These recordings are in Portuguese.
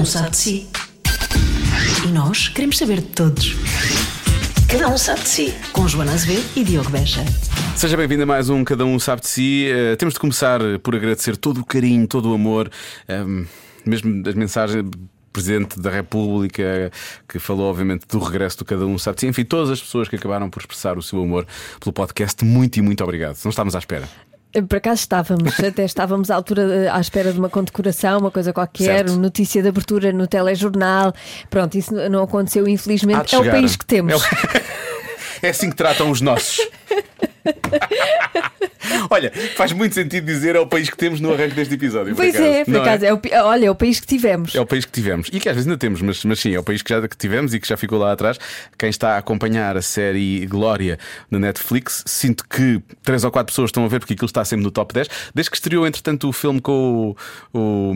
um sabe de si. E nós queremos saber de todos. Cada um sabe de si. Com Joana Azevedo e Diogo Beja. Seja bem-vindo a mais um Cada Um Sabe de Si. Eh, temos de começar por agradecer todo o carinho, todo o amor, ehm, mesmo das mensagens. Presidente da República, que falou, obviamente, do regresso do Cada Um Sabe de Si. Enfim, todas as pessoas que acabaram por expressar o seu amor pelo podcast, muito e muito obrigado. Não estávamos à espera. Por acaso estávamos, até estávamos à altura eh, à espera de uma condecoração, uma coisa qualquer, Certo. notícia de abertura no telejornal. Pronto, isso não aconteceu, Há de infelizmente. É o chegar. país que temos. É, o- É assim que tratam os nossos. Olha, faz muito sentido dizer é o país que temos no arranque deste episódio. por Pois é, por Não acaso. É? o pi- olha, é o país que tivemos. É o país que tivemos e que às vezes ainda temos, mas, mas sim, é o país que já que tivemos e que já ficou lá atrás. Quem está a acompanhar a série Glória na Netflix, sinto que três ou quatro pessoas estão a ver porque aquilo está sempre no top 10. Desde que estreou, entretanto, o filme com o, o,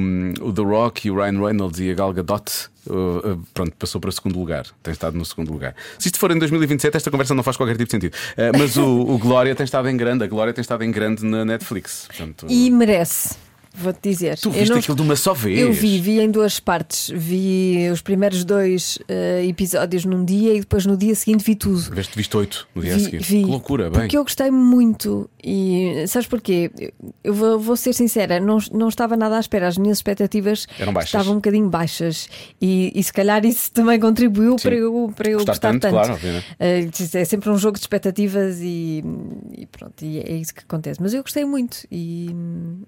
o The Rock e o Ryan Reynolds e a Gal Gadot. Uh, pronto, passou para segundo lugar. Tem estado no segundo lugar. Se isto for em 2027, esta conversa não faz qualquer tipo de sentido. Uh, mas o, o Glória tem estado em grande, a Glória tem estado em grande na Netflix. Portanto, E merece, vou-te dizer. tu viste não- aquilo de uma só vez. Eu vi, vi em duas partes. Vi os primeiros dois eh, episódios num dia e depois no dia seguinte vi tudo. Viste, viste oito no dia Vi, seguir. vi. Que loucura, bem. Porque eu gostei muito e sabes porquê? Eu vou, vou ser sincera, não, não estava nada à espera, as minhas expectativas estavam um bocadinho baixas e, e se calhar isso também contribuiu Sim. para eu, para eu Gostar tanto, tanto. claro. Eh, é sempre um jogo de expectativas e, e pronto, e é isso que acontece. Mas eu gostei muito e,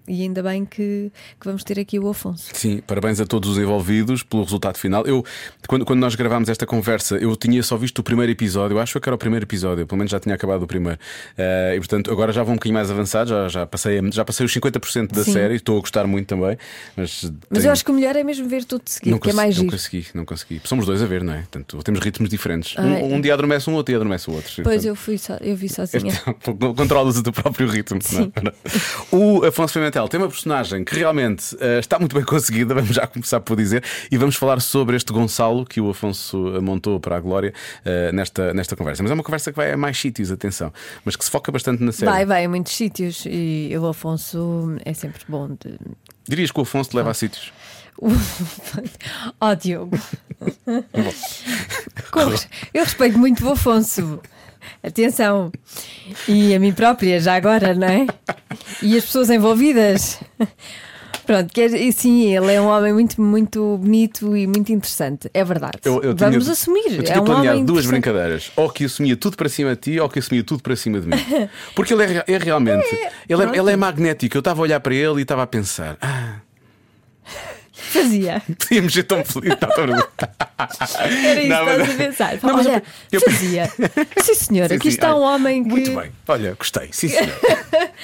e ainda bem que, que vamos ter aqui o Afonso. Sim, parabéns a todos os envolvidos pelo resultado final. Eu, quando, quando nós gravámos esta conversa, eu tinha só visto o primeiro episódio, eu acho que era o primeiro episódio, pelo menos já tinha acabado o primeiro. Eh, e portanto, agora já vou um bocadinho mais avançado, já, já, passei, já passei os 50% da Sim. série, estou a gostar muito também. Mas, Mas tenho- eu acho que o melhor é mesmo ver tudo de seguido, não, que é consegui- mais não consegui, não consegui. Somos dois a ver, não é? Portanto, temos ritmos diferentes. Ai. Um, um dia adormece um, outro dia adormece o outro. Pois Portanto, eu fui eu vi sozinha. Controlas o teu próprio ritmo. não é? O Afonso Pimentel tem uma personagem que realmente eh, está muito bem conseguida, vamos já começar por dizer, e vamos falar sobre este Gonçalo que o Afonso eh, montou para a Glória eh, nesta, nesta conversa. Mas é uma conversa que vai a mais sítios, atenção, mas que se foca bastante na série. Vai, vai a muitos sítios e o Afonso é sempre bom de. Dirias que o Afonso te leva a sítios? Ó Diogo. Com res- Eu respeito muito o Afonso. Atenção. E a mim própria, já agora, não é? E as pessoas envolvidas. Pronto, quer, sim, ele é um homem muito, muito bonito e muito interessante. É verdade. Eu, eu tinha- Vamos assumir. Eu tinha é um planeado homem duas brincadeiras. Ou que assumia tudo para cima de ti, ou que assumia tudo para cima de mim. Porque ele é, é realmente. ele, é, ele é magnético. Eu estava a olhar para ele e estava a pensar. Ah, Fazia. podíamos ser tão felizes. Era isso Não, que estás a pensar. Não, Olha, eu- fazia. Sim, senhor, Sim, aqui sim. está um homem que. Muito bem. Olha, gostei. Sim, senhor.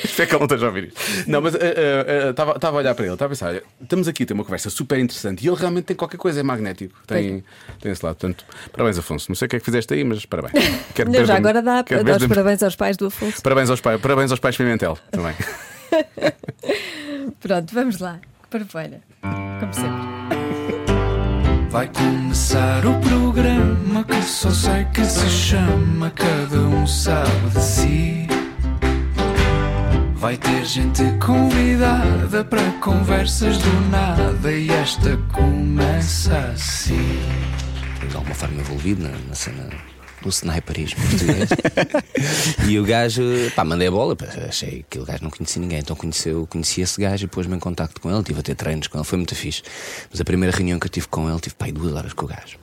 Espero que ele não esteja a ouvir isto. Não, mas estava a olhar para ele, estava a pensar, estamos aqui a ter uma conversa super interessante e ele realmente tem qualquer coisa, é magnético. Tem, tem esse lado. Portanto, parabéns, Afonso. Não sei o que é que fizeste aí, mas parabéns. Quero Não, já agora dá, quero dá os parabéns aos pais do Afonso. Parabéns aos pais, parabéns aos pais Pimentel também. Pronto, vamos lá. Parabéns. Como sempre. Vai começar o programa que só sei que se chama Cada um sabe de si. Vai ter gente convidada para conversas do nada e esta começa assim. de alguma forma envolvido na, na cena do sniperismo português. e o gajo, pá, mandei a bola, achei que o gajo não conhecia ninguém, então conheceu, conheci esse gajo e pôs-me em contacto com ele, tive a ter treinos com ele, foi muito fixe. Mas a primeira reunião que eu tive com ele, tive pá, duas horas com o gajo.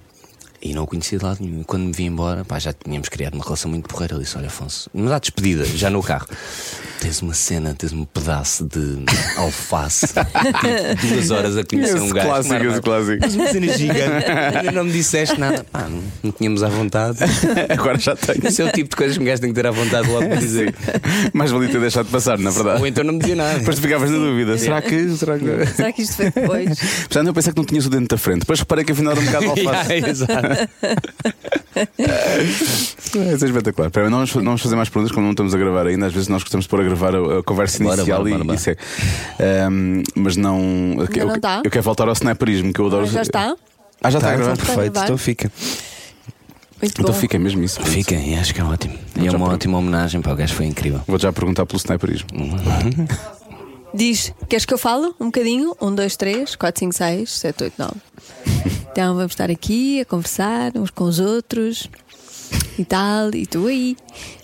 E não o conhecia de lado nenhum. E quando me vi embora, pá, já tínhamos criado uma relação muito porreira. Ele disse: Olha, Afonso, mas à despedida, já no carro, tens uma cena, tens um pedaço de alface, tipo, duas horas a conhecer Esse um gajo. clássico, esse clássico. Tens uma cena gigante. Ainda não me disseste nada. Pá, não, não tínhamos à vontade. Agora já tenho. Esse é o tipo de coisas que um gajo tem que ter à vontade logo para dizer. Mais valia ter deixado de passar, na verdade. Ou então não me dizia nada. Depois tu ficavas na dúvida. Será que. Será que. Será que isto foi depois? Portanto, eu pensei que não tinhas o dente da frente. Depois reparei que afinal era um bocado de alface. Yeah, exato. É, isso é espetacular. Espera, não vamos, não vamos fazer mais perguntas, como não estamos a gravar ainda. Às vezes nós gostamos de pôr a gravar a, a conversa Bora, inicial bora, e, bora, e segue. Ahm, mas não. eu, não está? eu quero voltar ao sniperismo, que eu adoro. Mas já está? Ah, já está Tá, a gravar. então, perfeito, então fica. Muito Então bom. fica mesmo isso. Fica, e acho que é ótimo. E Já é uma ótima homenagem para o gajo, foi incrível. Vou já perguntar pelo sniperismo. Diz, queres que eu falo um bocadinho? Um, dois, três, quatro, cinco, seis, sete, oito, nove. Então vamos estar aqui a conversar uns com os outros e tal, e tu aí,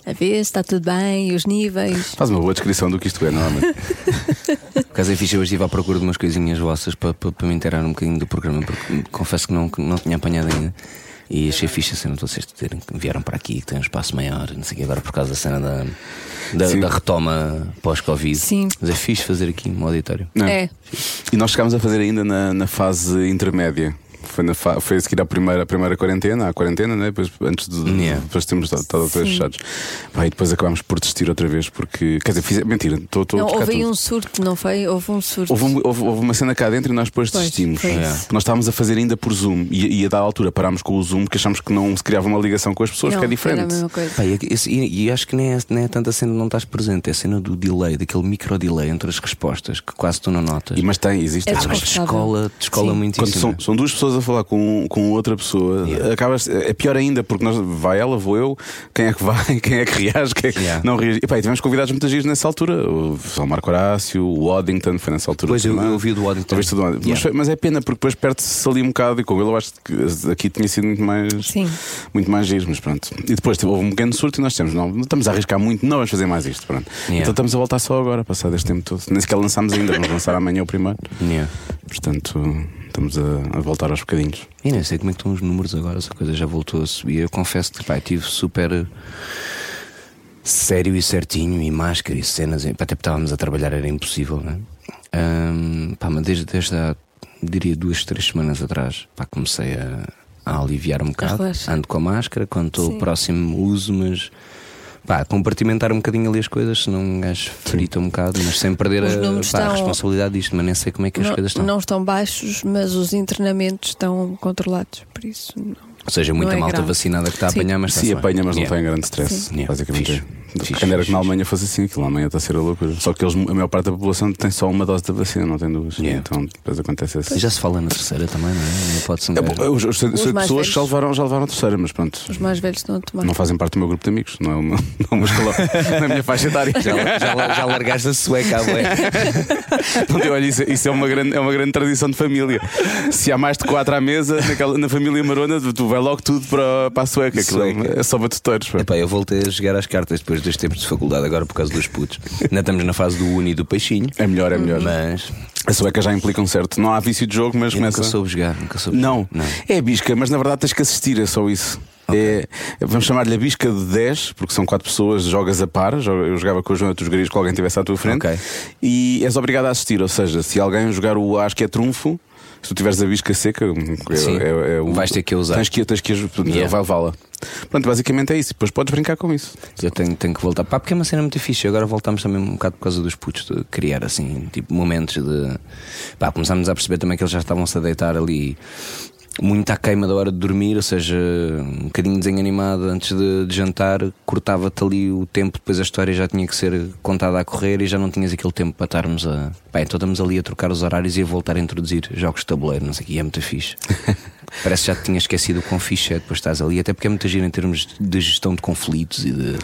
a ver se está tudo bem, e os níveis. Faz uma boa descrição do que isto é, normalmente. Por acaso é fixe, eu hoje estive à procura de umas coisinhas vossas para, para, para me inteirar um bocadinho do programa, porque confesso que não, que não tinha apanhado ainda. E achei fixe a cena de vocês terem, que vieram para aqui, que tem um espaço maior, não sei o que, agora por causa da cena da, da, da retoma pós-Covid. Sim. Mas é fixe fazer aqui um auditório. Não É. E nós chegámos a fazer ainda na, na fase intermédia. Foi, na fa... foi a seguir à primeira, à primeira quarentena, à quarentena, né? depois, antes de. Yeah. Depois temos estado todos fechados. Pá, e depois acabámos por desistir outra vez, porque. Quer dizer, fiz... mentira, estou a Não, houve aí tudo. um surto, não foi? Houve um surto. Houve, um- houve- houve uma cena cá dentro e nós depois Pois, desistimos. Yeah. Nós estávamos a fazer ainda por Zoom e, e a dar altura parámos com o Zoom porque achámos que não se criava uma ligação com as pessoas, não, que é Era a diferente. mesma coisa. Pá, e, esse- e- e acho que nem é, nem é tanto a cena não estás presente, é a cena do delay, daquele micro delay entre as respostas que quase tu não notas. E, mas tem, existe. É Ah, mas desconfortável. descola, descola Sim. muitíssimo. Quando são, são duas pessoas a falar com, com outra pessoa, Yeah. acabas, é pior ainda, porque nós, vai ela, vou eu, quem é que vai, quem é que reage, quem é que Yeah. não reage. E, pá, e tivemos convidados muitas vezes nessa altura. O São Marco Horácio, o Waddington foi nessa altura. Pois, eu- eu ouvi o do Waddington. Mas, Yeah. foi- mas é pena, porque depois perde-se ali um bocado. E com ele eu acho que aqui tinha sido muito mais, Sim. muito mais giro, mas pronto. E depois houve um pequeno surto e nós temos, não, não estamos a arriscar muito, não vamos fazer mais isto. Pronto. Yeah. Então estamos a voltar só agora, passado este tempo todo. Nem sequer lançámos ainda, vamos lançar amanhã o primeiro. Yeah. Portanto, estamos a, a voltar aos bocadinhos. E nem sei como é que estão os números agora, essa coisa já voltou a subir. Eu confesso que pá, tive super sério e certinho, e máscara e cenas, e, pá, até porque estávamos a trabalhar, era impossível, né? Ahm, pá, mas desde, desde há, diria, duas, três semanas atrás, pá, comecei a, a aliviar um bocado. relaxar. Ando com a máscara, quando estou próximo uso, mas. Pá, compartimentar um bocadinho ali as coisas, senão um gajo frita um bocado, mas sem perder a, pá, a estão- responsabilidade disto, mas nem sei como é que as Não, coisas estão. não estão baixos, mas os internamentos estão controlados, por isso não. Ou seja, muita é malta grave. vacinada que está a apanhar, mas Sim, está-se bem. apanha, mas não Yeah. está em grande stress. Sim. Basicamente. Fixe. É. Fixe, Quem era que na. Alemanha fosse assim, aquilo na Alemanha está a ser a loucura. Só que eles, a maior parte da população tem só uma dose da vacina, não tem duas. Yeah. Então depois acontece assim. Já se fala na terceira também, não é? Não pode ser um É, bom, os, os, os, pessoas que já levaram, já levaram a terceira, mas pronto. Os mais velhos estão a tomar. Não fazem parte do meu grupo de amigos, não é o meu, não é o meu escalão, não é a minha faixa etária. Já, já, já largaste a sueca. Não olha, isso, isso é, uma grande, é uma grande tradição de família. Se há mais de quatro à mesa, naquela, na família Marona, tu, vai logo tudo para, para a sueca. Aquilo é, Sueca. é só batuteiros. pá. Epá, eu voltei a jogar às cartas depois dos tempos de faculdade, agora por causa dos putos. Ainda estamos na fase do uni e do peixinho. É melhor, é melhor. Mas A sueca já implica um certo. Não há vício de jogo, mas eu começa. nunca soube jogar, nunca soube Não. jogar. é bisca, mas na verdade tens que assistir, é só isso. É, vamos chamar-lhe a bisca de 10, porque são quatro pessoas, jogas a par. Eu jogava com os outros gregos que alguém estivesse à tua frente. Ok. E és obrigado a assistir. Ou seja, se alguém jogar o acho que é trunfo, se tu tiveres a bisca seca, é, Sim. é- é o- Vais ter que usar. Tens que, tens que Yeah. vai levá-la. Pronto, basicamente é isso. Depois podes brincar com isso. Eu tenho, tenho que voltar. Pá, porque é uma cena muito fixe. Agora voltamos também um bocado por causa dos putos, de criar assim, tipo, momentos de. Pá, começámos a perceber também que eles já estavam-se a deitar ali muito à queima da hora de dormir, ou seja, um bocadinho desenho animado antes de, de jantar, cortava-te ali o tempo, depois a história já tinha que ser contada a correr e já não tinhas aquele tempo para estarmos a. Pá, então estamos ali a trocar os horários e a voltar a introduzir jogos de tabuleiro, não sei o que, é muito fixe. Parece que já te tinha esquecido o quão fixe é depois estás ali, até porque é muito giro em termos de gestão de conflitos e de,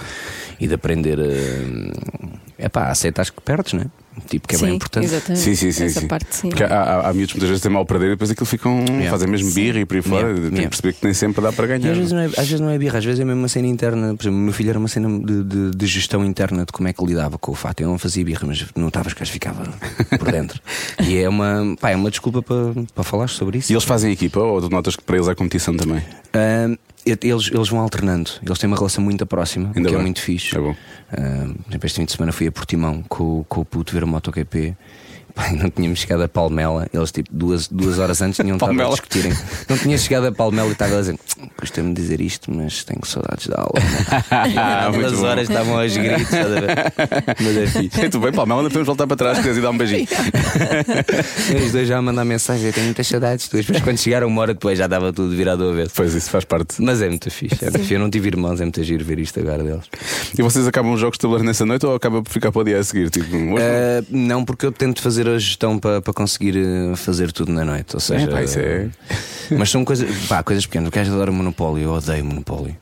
e de aprender a. É pá, aceitar que perdes, né? Tipo, que é sim, bem importante. Exatamente. Sim, sim, sim. Essa sim. parte sim. Porque há, há, há miúdos que muitas vezes têm mal perder e depois aquilo ficam. Yeah. fazem mesmo birra e por aí fora. Yeah. Tem que Yeah. perceber que nem sempre dá para ganhar. às vezes, não é, às vezes não é birra, às vezes é mesmo uma cena interna. Por exemplo, o meu filho era uma cena de, de- de gestão interna de como é que lidava com o fato. Eu não fazia birra, mas notavas que gajo ficava por dentro. E é uma, pá, é uma desculpa para, para falar sobre isso. E eles fazem equipa ou tu notas que para eles é competição também? Eles, eles vão alternando, eles têm uma relação muito próxima, Ainda que é bem. muito fixe. É bom. Por exemplo, este fim de semana fui a Portimão com, o- com o puto ver a MotoGP. Não tínhamos chegado a Palmela, eles tipo duas, duas horas antes tinham estado a discutirem. Não tinha chegado a Palmela e estava a dizer: Custa-me dizer isto, mas tenho saudades da aula. Ah, Duas bom. horas estavam aos gritos, estás a ver? Mas é fixe. Muito bem, Palmela, ainda podemos voltar para trás, queres ir dar um beijinho. E os dois já a mandar mensagem: Eu tenho muitas saudades. Depois, quando chegaram uma hora depois, já estava tudo virado ao avesso. Pois isso faz parte. Mas é muito fixe. É muito fixe. Eu não tive irmãos, é muito giro ver isto agora deles. E vocês acabam os jogos de tabuleiro nessa noite ou acaba por ficar para o dia a seguir? Tipo, hoje Uh, não, porque eu tento fazer a gestão para para conseguir uh, fazer tudo na noite. Ou seja, É, pá, isso é- Mas são coisas, pá, coisas pequenas. O gajo adora Monopólio, eu odeio Monopólio.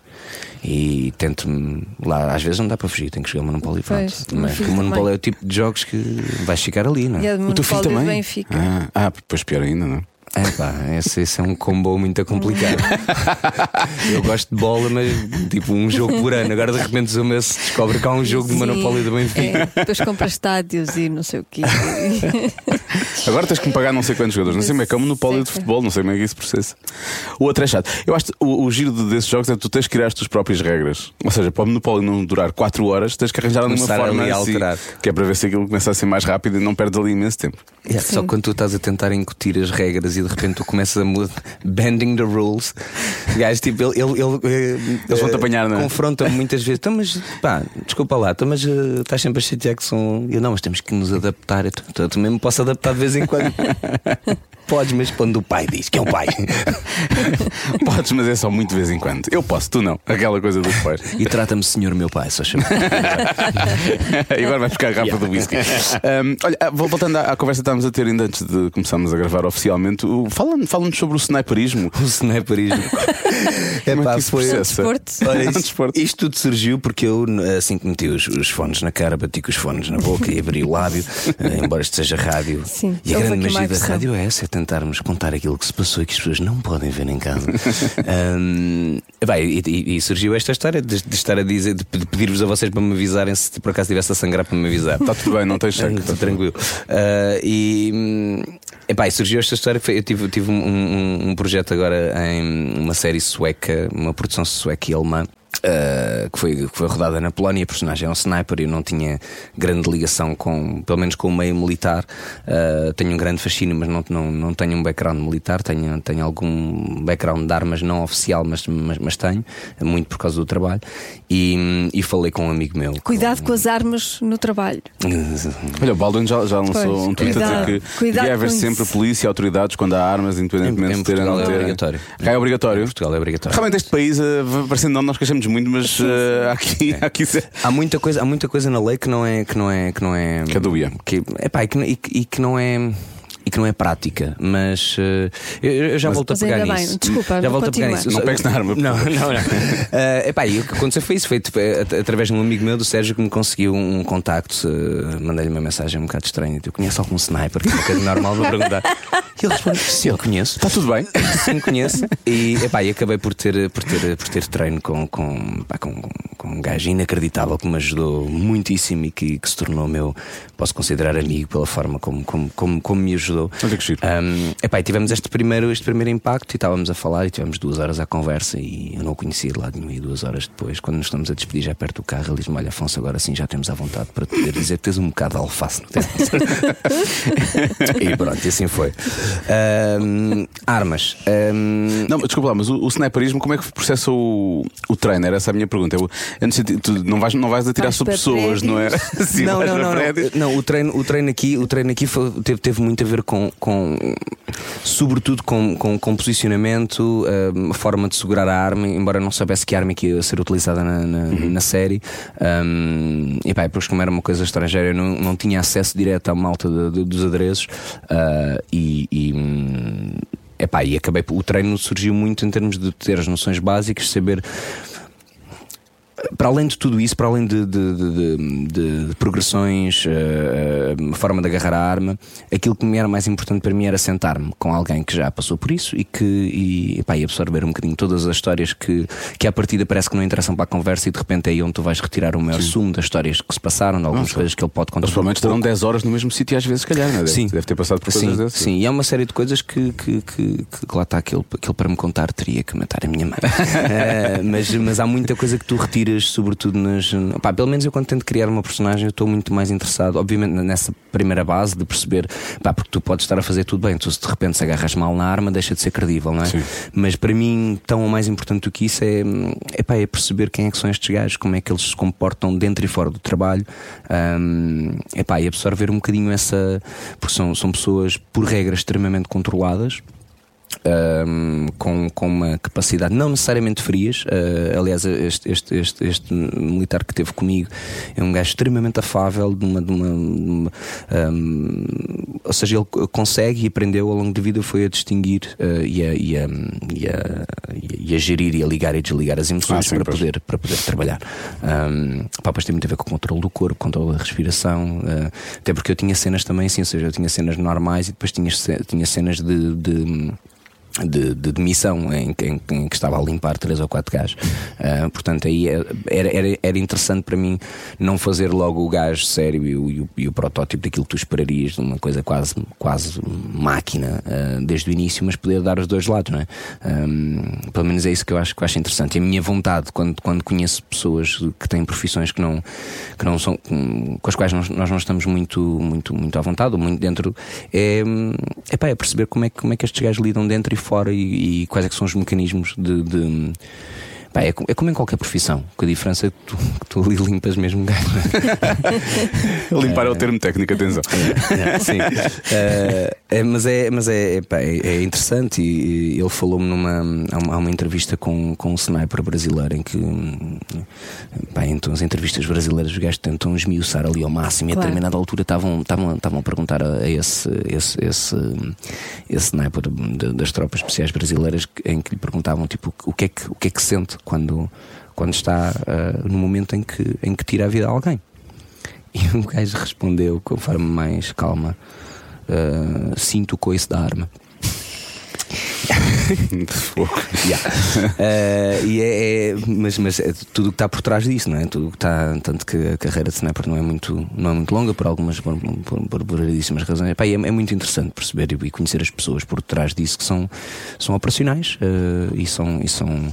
E tento-me lá, às vezes não dá para fugir, tenho que jogar Monopólio e pronto. O Mas o Monopólio é o tipo de jogos que vais ficar ali, não E é? a de O teu filho também? Benfica. Ah, ah, depois pior ainda, não é? É pá, esse, esse é um combo muito complicado. Eu gosto de bola, mas tipo um jogo por ano. Agora de repente o meu se descobre que há um jogo de Sim, Monopólio do Benfica. É, depois compra estádios e não sei o quê. Agora tens que me pagar não sei quantos jogadores. Não sei como é que é um monopólio de futebol, não sei como é que isso processa. O outro é chato. Eu acho que o, o giro desses jogos é que tu tens que criar as tuas próprias regras. Ou seja, para o monopólio não durar 4 horas, tens que arranjar de uma forma ali a assim, alterar. que é para ver se aquilo começa a ser mais rápido e não perdes ali imenso tempo. Yeah, só quando tu estás a tentar incutir as regras e de repente tu começas a mudar, bending the rules, gajo, tipo, ele, ele, ele, eh, Eles vão-te eh, apanhar, não é? Confronta-me muitas vezes, então, mas pá, desculpa lá, então, mas eh, estás sempre a chatear que são. Eu não, mas temos que nos adaptar. Eu, eu também me posso adaptar de vez em quando. Podes, mas quando o pai diz que é o pai. Podes, mas é só muito de vez em quando. Eu posso, tu não. Aquela coisa dos pais. E trata-me senhor meu pai, só chama. e agora vai buscar a garrafa do whisky. Um, olha, ah, voltando à, à conversa que estávamos a ter ainda antes de começarmos a gravar oficialmente, fala-nos fala sobre o sniperismo. O sniperismo. É Epá, que isso foi-? Desporto. Olha, É um isto, desporto. isto tudo surgiu porque eu, assim que meti os, os fones na cara, bati com os fones na boca e abri o lábio, eh, embora isto seja rádio. Sim, e a grande magia da rádio é essa: é tentarmos contar aquilo que se passou e que as pessoas não podem ver em casa. Ahm, vai, e, e- surgiu esta história de, de estar a dizer, de, pedir-vos a vocês para me avisarem se por acaso estivesse a sangrar para me avisar. Está tudo bem, não tens cheque. Estou tranquilo. Ah, e, hum, epá, e surgiu esta história. eu tive, tive um, um- um projeto agora em uma série sueca, uma produção sueca e alemã. Ah, que, foi, que foi rodada na Polónia, a personagem é um sniper e eu não tinha grande ligação com, pelo menos com o meio militar. Ah, tenho um grande fascínio, mas não, não, não tenho um background militar. Tenho, tenho algum background de armas não oficial, mas, mas, mas tenho, muito por causa do trabalho. E, e falei com um amigo meu. Cuidado com as armas no trabalho. Olha, o Baldwin já, já lançou Pois, um tweet a cuidado, dizer que devia haver com sempre isso. polícia e autoridades quando há armas, independentemente Em- em de terem ou não é terem. obrigatório. Cá é obrigatório. Em Portugal é obrigatório. Realmente este país, eh, parecendo não, nós queixamos muito, mas eh, há aqui, há aqui Há muita coisa, há muita coisa na lei que não é que não é que não é Que é dúbia. que, epá, e, que, e, que- e que não é e que não é prática, mas eh, eu, eu já volto a Mas pegar ainda bem, nisso. desculpa, já volto a pegar continua. nisso. Não pegues na arma, Não, não, não. Eh, epá, e o que aconteceu foi isso, foi tipo, eh, at- através de um amigo meu do Sérgio que me conseguiu um contacto. eh, Mandei-lhe uma mensagem um bocado estranha. Tu conheces algum sniper? Que é uma coisa normal de perguntar. E ele responde: Sim, eu conheço. Está tudo bem? Sim, conheço. E, epá, e acabei por ter, por ter, por ter treino com, com, pá, com, com um gajo inacreditável que me ajudou muitíssimo e que, que se tornou meu, posso considerar amigo pela forma como, como, como, como me ajudou. Olha que giro. Um, epá, e tivemos este primeiro, este primeiro impacto e estávamos a falar e tivemos duas horas à conversa e eu não o conhecia de lado nenhum. E duas horas depois, quando nos estamos a despedir já perto do carro, ele diz-me: Olha, Afonso, agora sim já temos à vontade para te poder dizer que tens um bocado de alface no tempo. e pronto, e assim foi. Um, armas. Um, Não, desculpa lá, mas o, o sniperismo, como é que processa o, o treino? Era essa a minha pergunta. Eu, eu não sei, tu não vais, não vais atirar sobre pessoas, não é? Sim, não, não, prédios. não. Não, o treino, o treino aqui, o treino aqui foi- teve, teve muito a ver com, com sobretudo com, com, com posicionamento, hum, a forma de segurar a arma, embora eu não soubesse que arma que ia ser utilizada na, na, Uhum. na série. Um, e pá, depois, como era uma coisa estrangeira, eu não, não tinha acesso direto à malta de- de- dos adereços ah, e. e hum, epá, e acabei. O treino surgiu muito em termos de ter as noções básicas, saber para além de tudo isso, para além de, de- de- de- progressões, eh, forma de agarrar a arma, aquilo que me era mais importante para mim era sentar-me com alguém que já passou por isso e que e, epá, e absorver um bocadinho todas as histórias que, que à partida parece que não interessam para a conversa e de repente é aí onde tu vais retirar o maior sumo das histórias que se passaram, de algumas coisas que ele pode contar. Provavelmente estarão 10 horas no mesmo sítio às vezes, se calhar, não é? Deve, Sim. deve ter passado por sim, coisas dessas. Sim, e há uma série de coisas que, que, que, que lá está aquilo, aquilo para me contar teria que matar a minha mãe. Eh, mas, mas há muita coisa que tu retiras, sobretudo nas. Pá, pelo menos eu quando tento criar uma personagem, eu estou muito mais interessado, obviamente, nessa primeira base de perceber, pá, porque tu podes estar a fazer tudo bem, tu se de repente se agarras mal na arma, deixa de ser credível, não é? Sim. Mas para mim, tão ou mais importante do que isso é, é, pá, é perceber quem é que são estes gajos, como é que eles se comportam dentro e fora do trabalho, Hum, é pá, e absorver um bocadinho essa. Porque são, são pessoas, por regra, extremamente controladas. Um, com, com uma capacidade não necessariamente frias. Uh, aliás, este, este, este, este, militar que teve comigo é um gajo extremamente afável, de uma, de uma, de uma um, ou seja, ele consegue e aprendeu ao longo da vida foi a distinguir uh, e, a, e, a, e, a, e, a, gerir e a ligar e desligar as emoções ah, sim, para, poder, para poder trabalhar. Um, pá, tem muito a ver com o controle do corpo, controle da respiração, uh, até porque eu tinha cenas também assim, ou seja, eu tinha cenas normais e depois tinha, tinha cenas de, de de, de demissão em, em, em, que estava a limpar três ou quatro gajos. Uh, portanto, aí é, era, era, era interessante para mim não fazer logo o gajo sério e o, e o, e o protótipo daquilo que tu esperarias de uma coisa quase, quase máquina uh, desde o início, mas poder dar os dois lados, não é? Um, pelo menos é isso que eu acho que acho interessante. E a minha vontade, quando, quando conheço pessoas que têm profissões que não, que não são com, com as quais nós, nós não estamos muito, muito, muito à vontade ou muito dentro, é, é, pá, é perceber como é, como é que estes gajos lidam dentro e e, e quais é são os mecanismos de, de Pá, é, é, como em qualquer profissão, com a diferença é que tu, que tu ali limpas mesmo gajo. Limpar é o termo técnico, atenção. É, sim. Uh, é, mas é, mas é, pá, é, é, interessante e, e ele falou-me numa. Há uma, há uma, entrevista com, com um sniper brasileiro em que. Pá, então as entrevistas brasileiras, os gajos tentam esmiuçar ali ao máximo claro. e a determinada altura estavam, estavam, estavam a perguntar a, a esse, esse, esse, esse sniper de, das tropas especiais brasileiras em que lhe perguntavam tipo, o que é que, o que, é que sente quando, quando está uh, no momento em que, em que tira a vida a alguém. E o gajo respondeu com forma mais calma: uh, Sinto o coice da arma. yeah. uh, e é, é, mas, mas é tudo o que está por trás disso, não é? Tudo que está, tanto que a carreira de sniper não é muito, não é muito longa por algumas por, por, por, por razões. Epá, é, é, muito interessante perceber e conhecer as pessoas por trás disso que são, são operacionais uh, e são. E são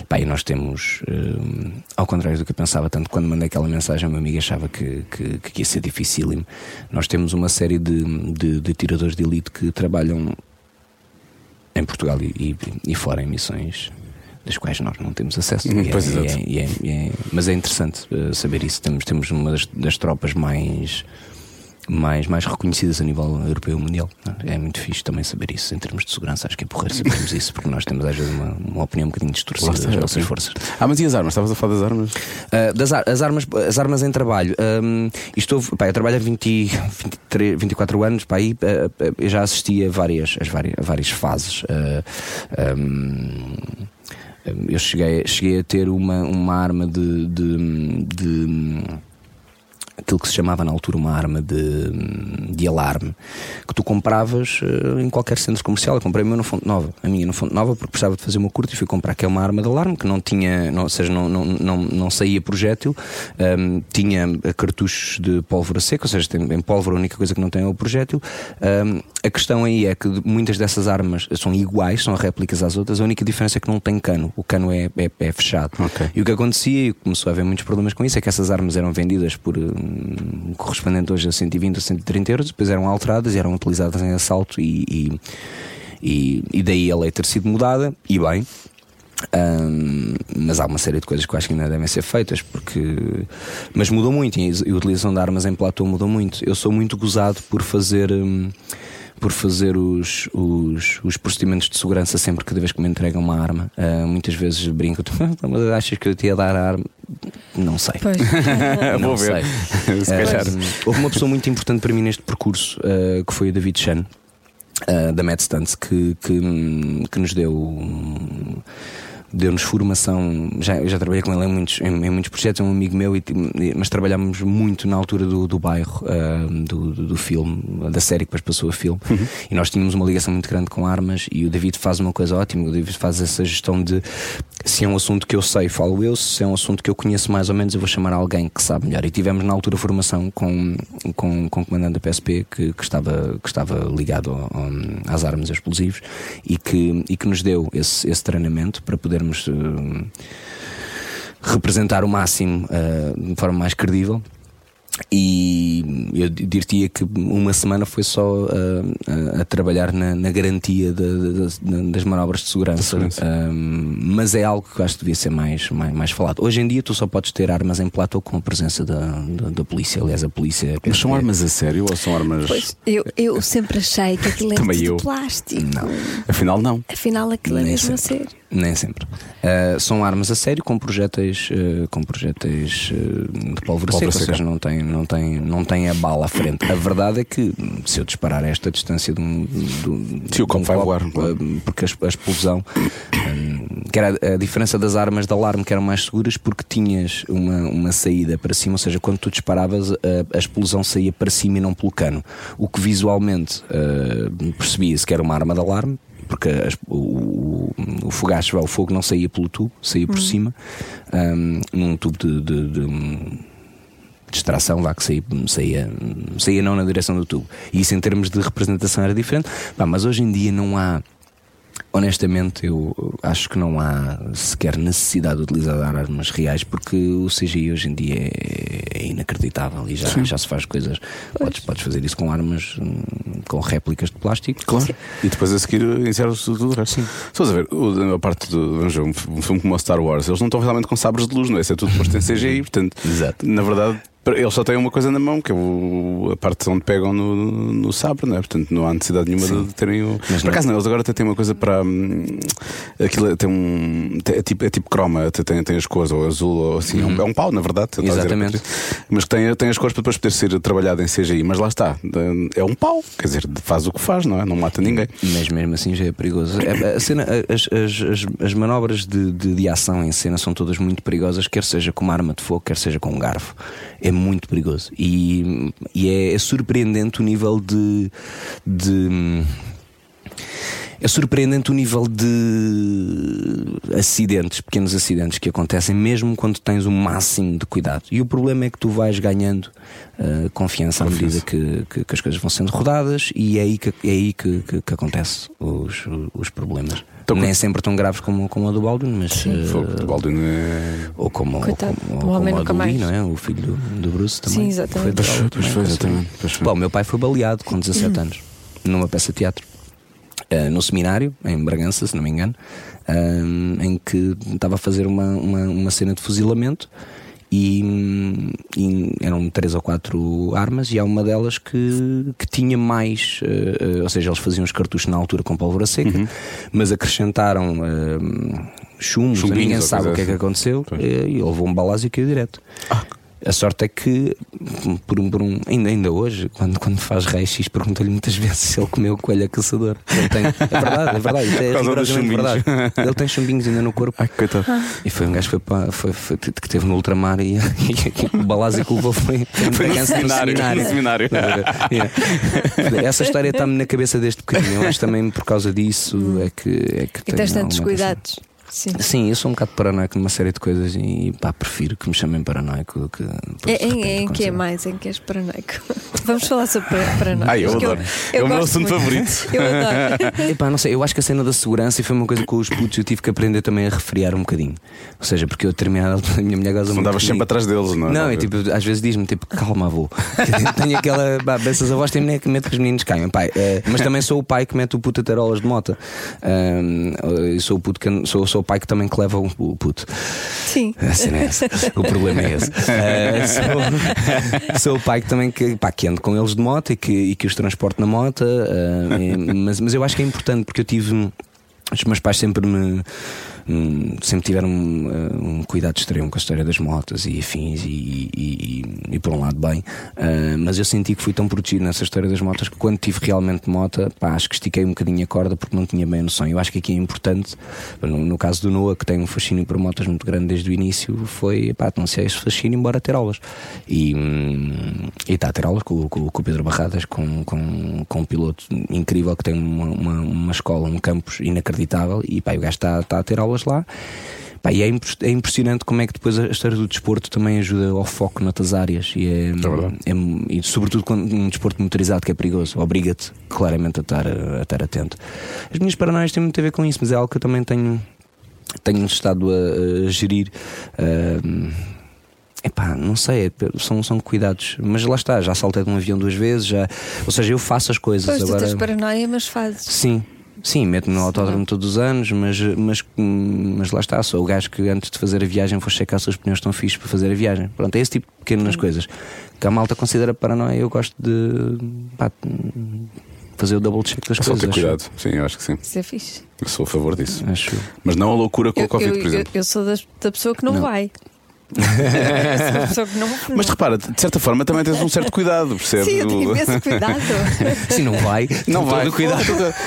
epá, e nós temos, uh, ao contrário do que eu pensava, tanto quando mandei aquela mensagem, o meu amigo achava que, que, que ia ser dificílimo. Nós temos uma série de, de, de tiradores de elite que trabalham em Portugal e, e, e fora em missões das quais nós não temos acesso. Hum, pois é, é, é, mas é interessante uh, saber isso. Temos, temos uma das, das tropas mais mais, mais reconhecidas a nível europeu e mundial. É muito fixe também saber isso em termos de segurança. Acho que é porreiro sabermos isso, porque nós temos às vezes uma, uma opinião um bocadinho distorcida das nossas forças. Ah, mas e as armas? Estavas a falar das armas? Uh, das ar as armas? As armas em trabalho. Um, estou, pá, eu trabalho há 20, 23, 24 anos, pá, aí, uh, eu já assisti a várias, as várias, a várias fases. Uh, um, eu cheguei, cheguei a ter uma, uma arma de, de, de aquilo que se chamava na altura uma arma de, de alarme, que tu compravas uh, em qualquer centro comercial. Eu comprei a minha no Fonte Nova, a minha no Fonte Nova, porque precisava de fazer uma curta e fui comprar, que é uma arma de alarme que não tinha, não, ou seja, não, não, não, não saía projétil, um, tinha cartuchos de pólvora seca, ou seja, tem, em pólvora a única coisa que não tem é o projétil. Um, a questão aí é que muitas dessas armas são iguais, são réplicas às outras, a única diferença é que não tem cano, o cano é, é, é fechado. Okay. E o que acontecia, e começou a haver muitos problemas com isso, é que essas armas eram vendidas por um, correspondente hoje a 120 ou 130 euros, depois eram alteradas e eram utilizadas em assalto e, e, e, e daí a lei ter sido mudada, e bem. Um, mas há uma série de coisas que eu acho que ainda devem ser feitas porque mas mudou muito e a utilização de armas em platô mudou muito eu sou muito gozado por fazer um, por fazer os, os, os, procedimentos de segurança sempre cada vez que me entregam uma arma. Uh, muitas vezes brinco, mas achas que eu te ia dar a arma? Não sei. não Vou ver. Sei. Se uh, houve uma pessoa muito importante para mim neste percurso, uh, que foi o David Chan. da Mad Stunts que, que, que nos deu um, deu-nos formação. Já, já trabalhei com ele em muitos, em, em muitos projetos, é um amigo meu, e, mas trabalhámos muito na altura do, do bairro, uh, do, do, do, filme, da série que depois passou a filme. Uhum. E nós tínhamos uma ligação muito grande com armas. E o David faz uma coisa ótima: o David faz essa gestão de se é um assunto que eu sei, falo eu, se é um assunto que eu conheço mais ou menos, eu vou chamar alguém que sabe melhor. E tivemos na altura formação com, com, com o comandante da PSP que, que, estava, que estava ligado ao, às armas e explosivos e que, e que nos deu esse, esse treinamento para podermos uh, representar o máximo uh, de forma mais credível E eu diria que uma semana foi só a, a, a trabalhar na, na garantia de, de, de, das manobras de segurança, segurança. Um, mas é algo que eu acho que devia ser mais, mais, mais falado. Hoje em dia tu só podes ter armas em platô com a presença da, da, da polícia. Aliás, a polícia. Mas são armas a sério ou são armas. Pois, eu, eu sempre achei que aquilo era eu. plástico. Não. Afinal, não. Afinal, aquilo é mesmo a sério. Nem sempre. Uh, são armas a sério com projéteis, uh, com projéteis uh, de pólvora, Pólvora seca, ou seca. seja, não tem, não, tem, não tem a bala à frente. A verdade é que se eu disparar a esta distância de um. De, Sim, o um vai voar, porque a, a explosão, que era a diferença das armas de alarme que eram mais seguras, porque tinhas uma, uma saída para cima, ou seja, quando tu disparavas, a, a explosão saía para cima e não pelo cano. O que visualmente percebia-se que era uma arma de alarme, porque as- o, o, o fogacho, o fogo não saía pelo tubo, saía por cima, um, num tubo de, de- de, hum, de extração lá que saía, saía, saía não na direção do tubo. E isso em termos de representação era diferente. Pá, mas hoje em dia não há. Honestamente, eu acho que não há sequer necessidade de utilizar armas reais porque o CGI hoje em dia é, inacreditável e já, já se faz coisas. Podes, podes fazer isso com armas, com réplicas de plástico. Claro. E depois a seguir encerra-se tudo o resto. Sim. Se vocês a ver, o- a parte do vamos ver, um um filme como o Star Wars, eles não estão realmente com sabres de luz, não é? Isso é tudo posto em CGI, portanto, Exato. na verdade. Eles só têm uma coisa na mão, que é o- a parte onde pegam no, no sabre, não é? Portanto, não há necessidade nenhuma Sim. de terem o. Mas Por não- acaso, não, eles agora até têm uma coisa para. hum, aquilo é- tem um. tem- É tipo, é tipo croma, até tem, tem as cores, ou azul, ou assim. É, um, é um pau, na verdade. dizer Uhum. Exatamente. Patrícia. Mas que tem, tem as cores para depois poder ser trabalhado em CGI. Mas lá está, é um pau, quer dizer, faz o que faz, não é? Não mata ninguém. Mas mesmo assim já é perigoso. É- A cena, as, as, as, as manobras de, de, de ação em cena são todas muito perigosas, quer seja com uma arma de fogo, quer seja com um garfo. É muito perigoso. E, e é, é surpreendente o nível de. de é surpreendente o nível de acidentes, pequenos acidentes que acontecem, mesmo quando tens o máximo de cuidado. E o problema é que tu vais ganhando uh, confiança à medida que, que- que as coisas vão sendo rodadas, e é aí que, é aí que, que, que acontece os, os problemas. Então, Nem sempre tão graves como, como o do Baldwin, mas. uh, Fogo de Baldwin é. ou como, ou Coitado, como, ou homem como o do Lee, não é? O filho do, do Bruce também. Sim, exatamente. Foi Pois foi, pois também, foi, foi exatamente. Pois foi. O meu pai foi baleado com 17 anos, numa peça de teatro, eh, no seminário, em Bragança, se não me engano, ahm, em que estava a fazer uma, uma, uma cena de fuzilamento. E, e eram três ou quatro armas, e há uma delas que, que tinha mais, eh, ou seja, eles faziam os cartuchos na altura com pólvora seca, Uhum. mas acrescentaram chumbos, Chumbinhos ninguém sabe o que é que assim. aconteceu, Pois. e ele levou um balazo e caiu direto. A sorte é que, por um, por um- ainda, ainda hoje, quando, quando faz raio-x, pergunta-lhe muitas vezes se ele comeu coelho a caçador. Ele tem, é verdade, é verdade. É rigorosamente chumbinhos. verdade. Ele tem chumbinhos ainda no corpo. Ai, coitado. E foi um gajo que, foi, para- foi, foi- que esteve no ultramar e, e o balásio que levou foi, Foi no seminário, no seminário. Yeah. Essa história está-me na cabeça desde pequenino. Eu acho também por causa disso é que. É que E tens tantos cuidados. Sim. Sim, eu sou um bocado paranoico numa série de coisas e pá, prefiro que me chamem paranoico do que. depois, É, em, em que é mais? Em que és paranoico? Vamos falar sobre para- paranoia. Ai, eu adoro. É o meu assunto muito. favorito. Eu adoro. Epá, não sei, eu acho que a cena da segurança e foi uma coisa que com os putos eu tive que aprender também a refriar um bocadinho. Ou seja, porque eu a determinada altura a minha mulher goza muito. Andavas sempre atrás deles, não é? Não, é tipo, às vezes diz-me tipo, calma, avô. Tenho aquela. Pá, essas avós têm que medo que os meninos caiam. Pai, eh, mas também sou o pai que mete o puto a tarolas de moto. Ahm, e sou o puto que, sou, sou o pai que também que leva o, puto. Sim. A cena é essa. O problema é esse. Eh, sou, sou o pai que também que, pá, que ando com eles de moto e que, e que os transporte na moto. e- mas, mas eu acho que é importante porque eu tive. Os meus pais sempre me. Sempre tiveram um, eh, um cuidado extremo com a história das motas e afins, e, e, e- e por um lado bem, Ah, mas eu senti que fui tão protegido nessa história das motas que quando tive realmente moto, pá, acho que estiquei um bocadinho a corda porque não tinha bem a noção. Eu acho que aqui é importante, no, no caso do Noah, que tem um fascínio por motas muito grande desde o início, foi pá, anunciar esse fascínio embora ter aulas. E hum, está a ter aulas com, com- com o Pedro Barradas, com, com, com um piloto incrível que tem uma, uma, uma escola, um campus inacreditável, e pá, o gajo está, está a ter aulas lá. Pá, e é, é impressionante como é que depois a história do desporto também ajuda ao foco noutras áreas e, é, verdade. é- e sobretudo quando um desporto motorizado que é perigoso, obriga-te claramente a estar, a estar atento. As minhas paranoias têm muito a ver com isso, mas é algo que eu também tenho, tenho estado a, a gerir. ah, Epá, não sei, é- são, são cuidados. Mas lá está, já saltei de um avião duas vezes, já, ou seja, eu faço as coisas Pois tu agora. tens paranoia, mas fazes. Sim, sim, meto-me no autódromo todos os anos, mas, mas, mas lá está, sou o gajo que antes de fazer a viagem vou checar se os pneus estão fixos para fazer a viagem. Pronto, é esse tipo de pequenas coisas que a malta considera paranoia. Eu gosto de pá, fazer o double check das É só coisas. ter acho- cuidado. Sim, eu acho que sim. Isso é fixe. Eu sou a favor disso. Acho. Mas não a loucura com Eu, o Covid, eu- por exemplo. eu- eu sou das- da pessoa que não, vai. Não Mas repara, de certa forma também tens um certo cuidado, percebes? Sim, eu tenho imenso cuidado. Se não vai, Não vai. todo cuidado.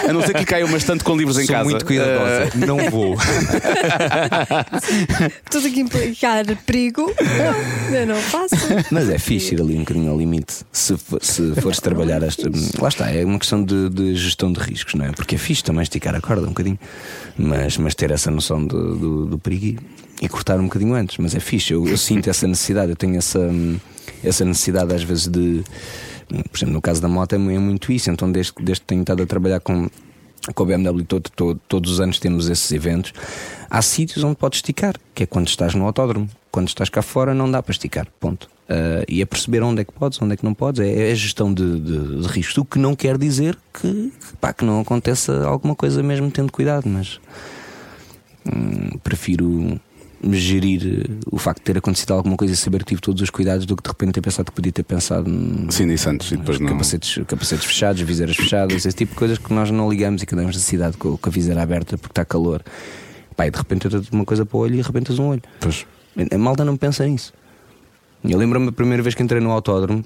A não ser que caia uma estante com livros em Sou casa. muito cuidadosa. Eh, Não vou. Tudo que implicar perigo, não, eu não faço. Mas é fixe ir ali um bocadinho ao limite se, for- se fores trabalhar esta. Lá está, é uma questão de, de gestão de riscos, não é? Porque é fixe também esticar a corda um bocadinho, mas, mas ter essa noção do, do, do perigo e, cortar um bocadinho antes. Mas é fixe, eu, eu sinto essa necessidade, eu tenho essa, hum, essa necessidade às vezes de. Por exemplo, no caso da moto é é muito isso, então desde, desde que tenho estado a trabalhar com. Com a BMW, todo, todo- todos os anos temos esses eventos. Há sítios onde podes esticar, que é quando estás no autódromo. Quando estás cá fora, não dá para esticar. Ponto. Ah, e é perceber onde é que podes, onde é que não podes. É, é gestão de, de, de riscos. O que não quer dizer que, que, pá, que não aconteça alguma coisa mesmo tendo cuidado, mas hum, prefiro gerir eh, o facto de ter acontecido alguma coisa e saber que tive todos os cuidados do que de repente ter pensado que podia ter pensado disse antes e depois não. capacetes, capacetes fechados, viseiras fechadas, esse tipo de coisas que nós não ligamos e que andamos na cidade com, com a viseira aberta porque está calor. Pá, e de repente eu uma coisa para o olho e arrebentas um olho. Pois. A malta não pensa nisso. Eu lembro-me a primeira vez que entrei no autódromo,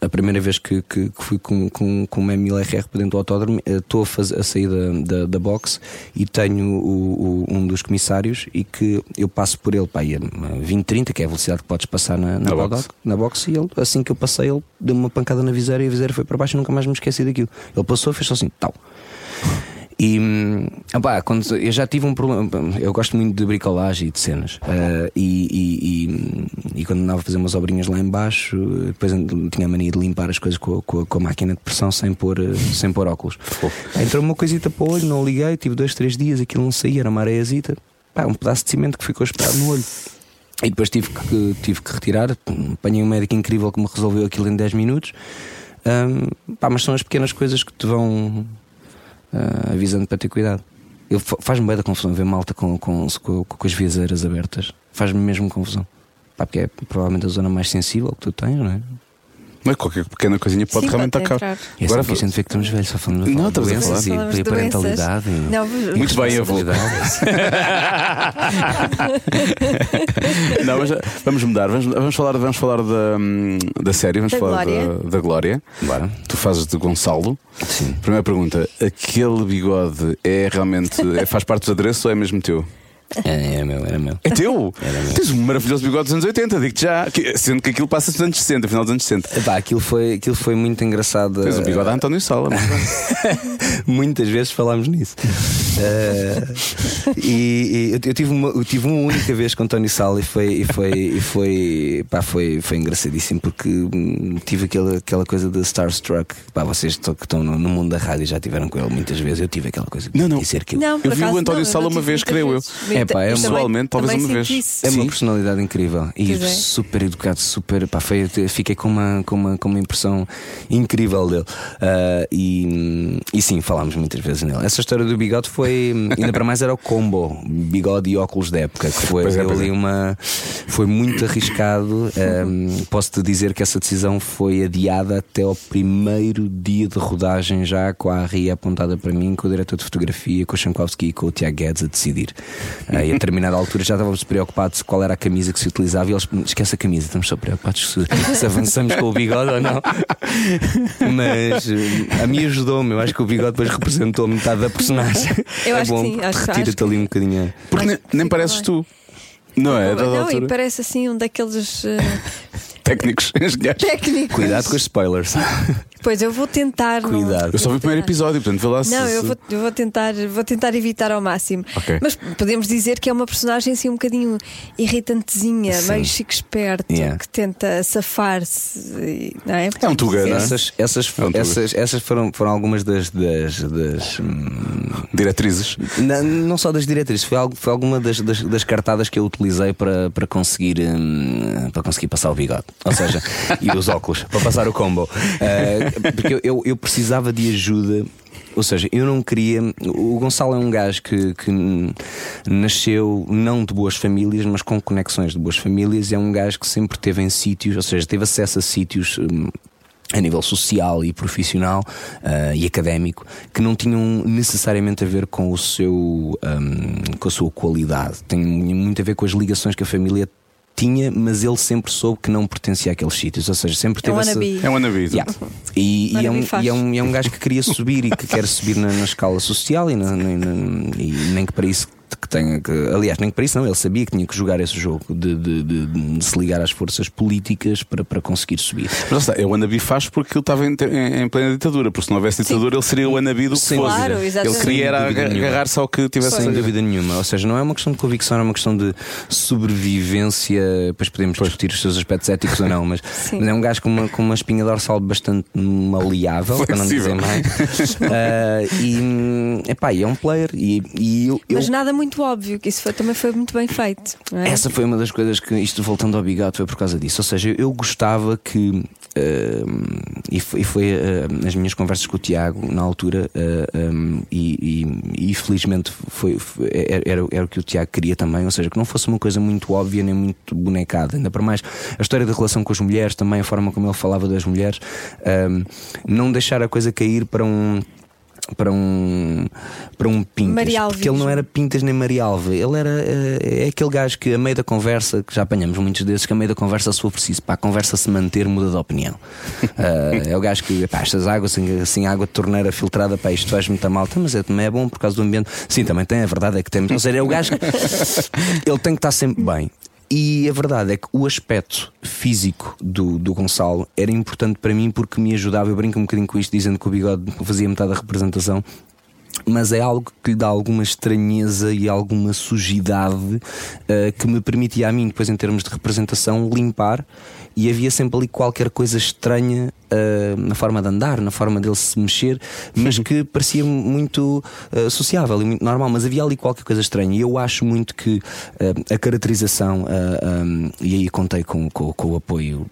a primeira vez que, que, que fui com, com, com uma M1000RR para dentro do autódromo, eh, estou a, faz- a sair da, da, da box e tenho o, o- um dos comissários e que eu passo por ele, pá, e a 20, 30, que é a velocidade que podes passar na, na, Na box. na box, e ele, assim que eu passei, ele deu-me uma pancada na viseira e a viseira foi para baixo e nunca mais me esqueci daquilo. Ele passou e fez só assim, tal. E hum, opá, quando, eu já tive um problema. Eu gosto muito de bricolagem e de cenas. Ah, e, e, e, quando andava a fazer umas obrinhas lá embaixo, depois tinha a mania de limpar as coisas com, a- com, com a máquina de pressão sem pôr, eh, sem pôr óculos. Entrou uma coisita para o olho, não liguei, tive dois, três dias, aquilo não saía, era uma areiazita, pá, um pedaço de cimento que ficou esperado no olho. E depois tive que, tive que retirar. Apanhei um médico incrível que me resolveu aquilo em 10 minutos. Ahm, pá, mas são as pequenas coisas que te vão ah, avisando para ter cuidado. Fa- faz-me bem da confusão ver malta com, com, com, com as viseiras abertas. Faz-me mesmo confusão. Pá, porque é provavelmente a zona mais sensível que tu tens, não é? Mas qualquer pequena coisinha pode Sim, realmente pode atacar. entrar. E é Agora que a gente vê que estamos velhos, só falando de Não, estamos a doenças falar. e, e de parentalidade. doenças. e- Não, Muito bem, avô. responsabilidade. Não, mas vamos mudar. Vamos, vamos falar, vamos falar da, hum, da série, vamos Da falar Glória. Da, da Glória. Bora. Tu fazes de Gonçalo. Sim. Primeira pergunta: aquele bigode é realmente. é- faz parte dos adereços ou é mesmo teu? É, é meu, era meu. É teu? Era meu. Tens um maravilhoso bigode dos anos 80, digo-te já. Que- Sendo que aquilo passa dos anos 60, final dos anos 60. Epá, aquilo, foi, aquilo foi muito engraçado. Tens o eh, bigode a António Sala. mas pronto. Muitas vezes falámos nisso. Eh, e, e eu, eu tive uma, eu tive uma única vez com Tony Sala e foi, e foi, e foi, pá, foi, foi engraçadíssimo porque hum, tive aquela, aquela coisa de Starstruck. Pá, vocês que estão no, no mundo da rádio já tiveram com ele muitas vezes. Eu tive aquela coisa de Não, não. dizer aquilo. Não, Eu vi o António não, Sala uma vez, creio eu. vezes. É pá, é uma- também- Pessoalmente, talvez também uma vez. É uma Sim. personalidade incrível e Pois é. super educado, super. Pá, foi, fiquei com uma, com, uma, com uma impressão incrível dele. Ah, e, e sim, falámos muitas vezes nele. Essa história do bigode foi. Ainda para mais era o combo, bigode e óculos da época, que foi Pois é, é. ali uma. Foi muito arriscado. Ah, Posso-te dizer que essa decisão foi adiada até ao primeiro dia de rodagem, já com a RI apontada para mim, com o diretor de fotografia, com o Shankowski e com o Tiago Guedes a decidir. E a determinada altura já estávamos preocupados qual era a camisa que se utilizava e eles esquece a camisa, estamos só preocupados se, se avançamos com o bigode ou não. Mas eh, a mim ajudou-me, eu acho que o bigode depois representou metade da personagem. Eu é acho que bom, sim, porque acho- acho retira-te que- ali um bocadinho. Porque Acho nem, que nem pareces bem. tu. Não é? Não, e parece assim um daqueles. eh, Técnicos, engenheiros. técnicos. Cuidado com os spoilers. Pois eu vou tentar. não- Cuidado. Eu só vi o primeiro episódio, portanto, vê lá se. Não, eu vou, eu vou tentar, vou tentar evitar ao máximo. Ok. Mas podemos dizer que é uma personagem assim um bocadinho irritantezinha, Sim. meio chico esperto, Yeah. que tenta safar-se, não é? É um tuga, não é? Essas, essas, É um tuga. essas, essas foram, foram algumas das. das, das, hum, Diretrizes. não, não só das diretrizes, foi, algo, foi alguma das, das, das cartadas que eu utilizei para, para, conseguir, hum, para conseguir passar o bigode. Ou seja, e os óculos, para passar o combo. Uh, porque eu, eu, precisava de ajuda. Ou seja, eu não queria. O Gonçalo é um gajo que, que nasceu não de boas famílias, mas com conexões de boas famílias. É um gajo que sempre teve em sítios, ou seja, teve acesso a sítios. A nível social e profissional ah, e académico que não tinham necessariamente a ver com o seu hum, com a sua qualidade tem muito a ver com as ligações que a família tinha mas ele sempre soube que não pertencia àqueles sítios ou seja sempre É um teve essa-. É um wannabe. Yeah. E, e é um, e, é um, e é um gajo que queria subir e que quer subir na, na escala social e, na- na- na- e nem que para isso que tenha que. Aliás, nem que para isso não, ele sabia que tinha que jogar esse jogo de, de- de- de se ligar às forças políticas para, para conseguir subir. Mas está, é o wannabe faz porque ele estava em, em- em plena ditadura, porque se não houvesse ditadura ele seria o wannabe do que fosse. Claro, ele exatamente. queria agarrar-se ao que tivesse Sem dúvida nenhuma. Ou seja, não é uma questão de convicção, é uma questão de sobrevivência. Depois podemos discutir os seus aspectos éticos ou não, mas, Sim. mas é um gajo com uma, com uma espinha dorsal bastante maleável, para não dizer Flexível. mais. Ah, e, hum, epá, e é um player. E, e eu, eu- Mas nada muito óbvio, que isso foi- também foi muito bem feito. é? essa foi uma das coisas que, isto voltando ao bigode, foi por causa disso. Ou seja, eu gostava que, ah, e foi, e foi ah, as minhas conversas com o Tiago na altura, ah, um, e, e- e felizmente foi, foi- era, era- o que o Tiago queria também, ou seja, que não fosse uma coisa muito óbvia nem muito bonecada. Ainda para mais a história da relação com as mulheres, também a forma como ele falava das mulheres, não deixar a coisa cair para um para um para um pintas Marialvismo. porque ele não era pintas nem Marialva ele era eh, é aquele gajo que a meio da conversa que já apanhamos muitos desses que a meio da conversa se for preciso para a conversa se manter muda de opinião. Eh, é o gajo que pá, estas águas assim, assim água de torneira filtrada para isto faz muita malta mas é, também é bom por causa do ambiente. Sim também tem a verdade é que temos ou seja é o gajo que ele tem que estar sempre bem e a verdade é que o aspecto físico do, do Gonçalo era importante para mim porque me ajudava. Eu brinco um bocadinho com isto, dizendo que o bigode fazia metade da representação. Mas é algo que lhe dá alguma estranheza e alguma sujidade eh, que me permitia a mim, depois, em termos de representação, limpar. E havia sempre ali qualquer coisa estranha eh, na forma de andar, na forma dele se mexer, mas que parecia muito eh, sociável e muito normal. Mas havia ali qualquer coisa estranha. E eu acho muito que eh, a caracterização, um, e aí contei com, com- com o apoio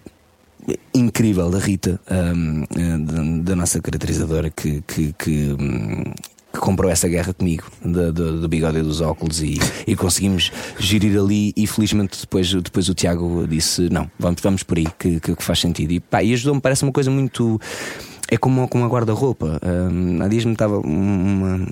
incrível da Rita, um, da, da nossa caracterizadora, que, que, que, hum, que comprou essa guerra comigo, do, bigode e dos óculos, e, e conseguimos gerir ali. E felizmente depois, depois o Tiago disse: Não, vamos, vamos por aí, que, que, faz sentido. E, e ajudou-me, parece uma coisa muito. É como, como a guarda-roupa. Um, há dias me estava uma,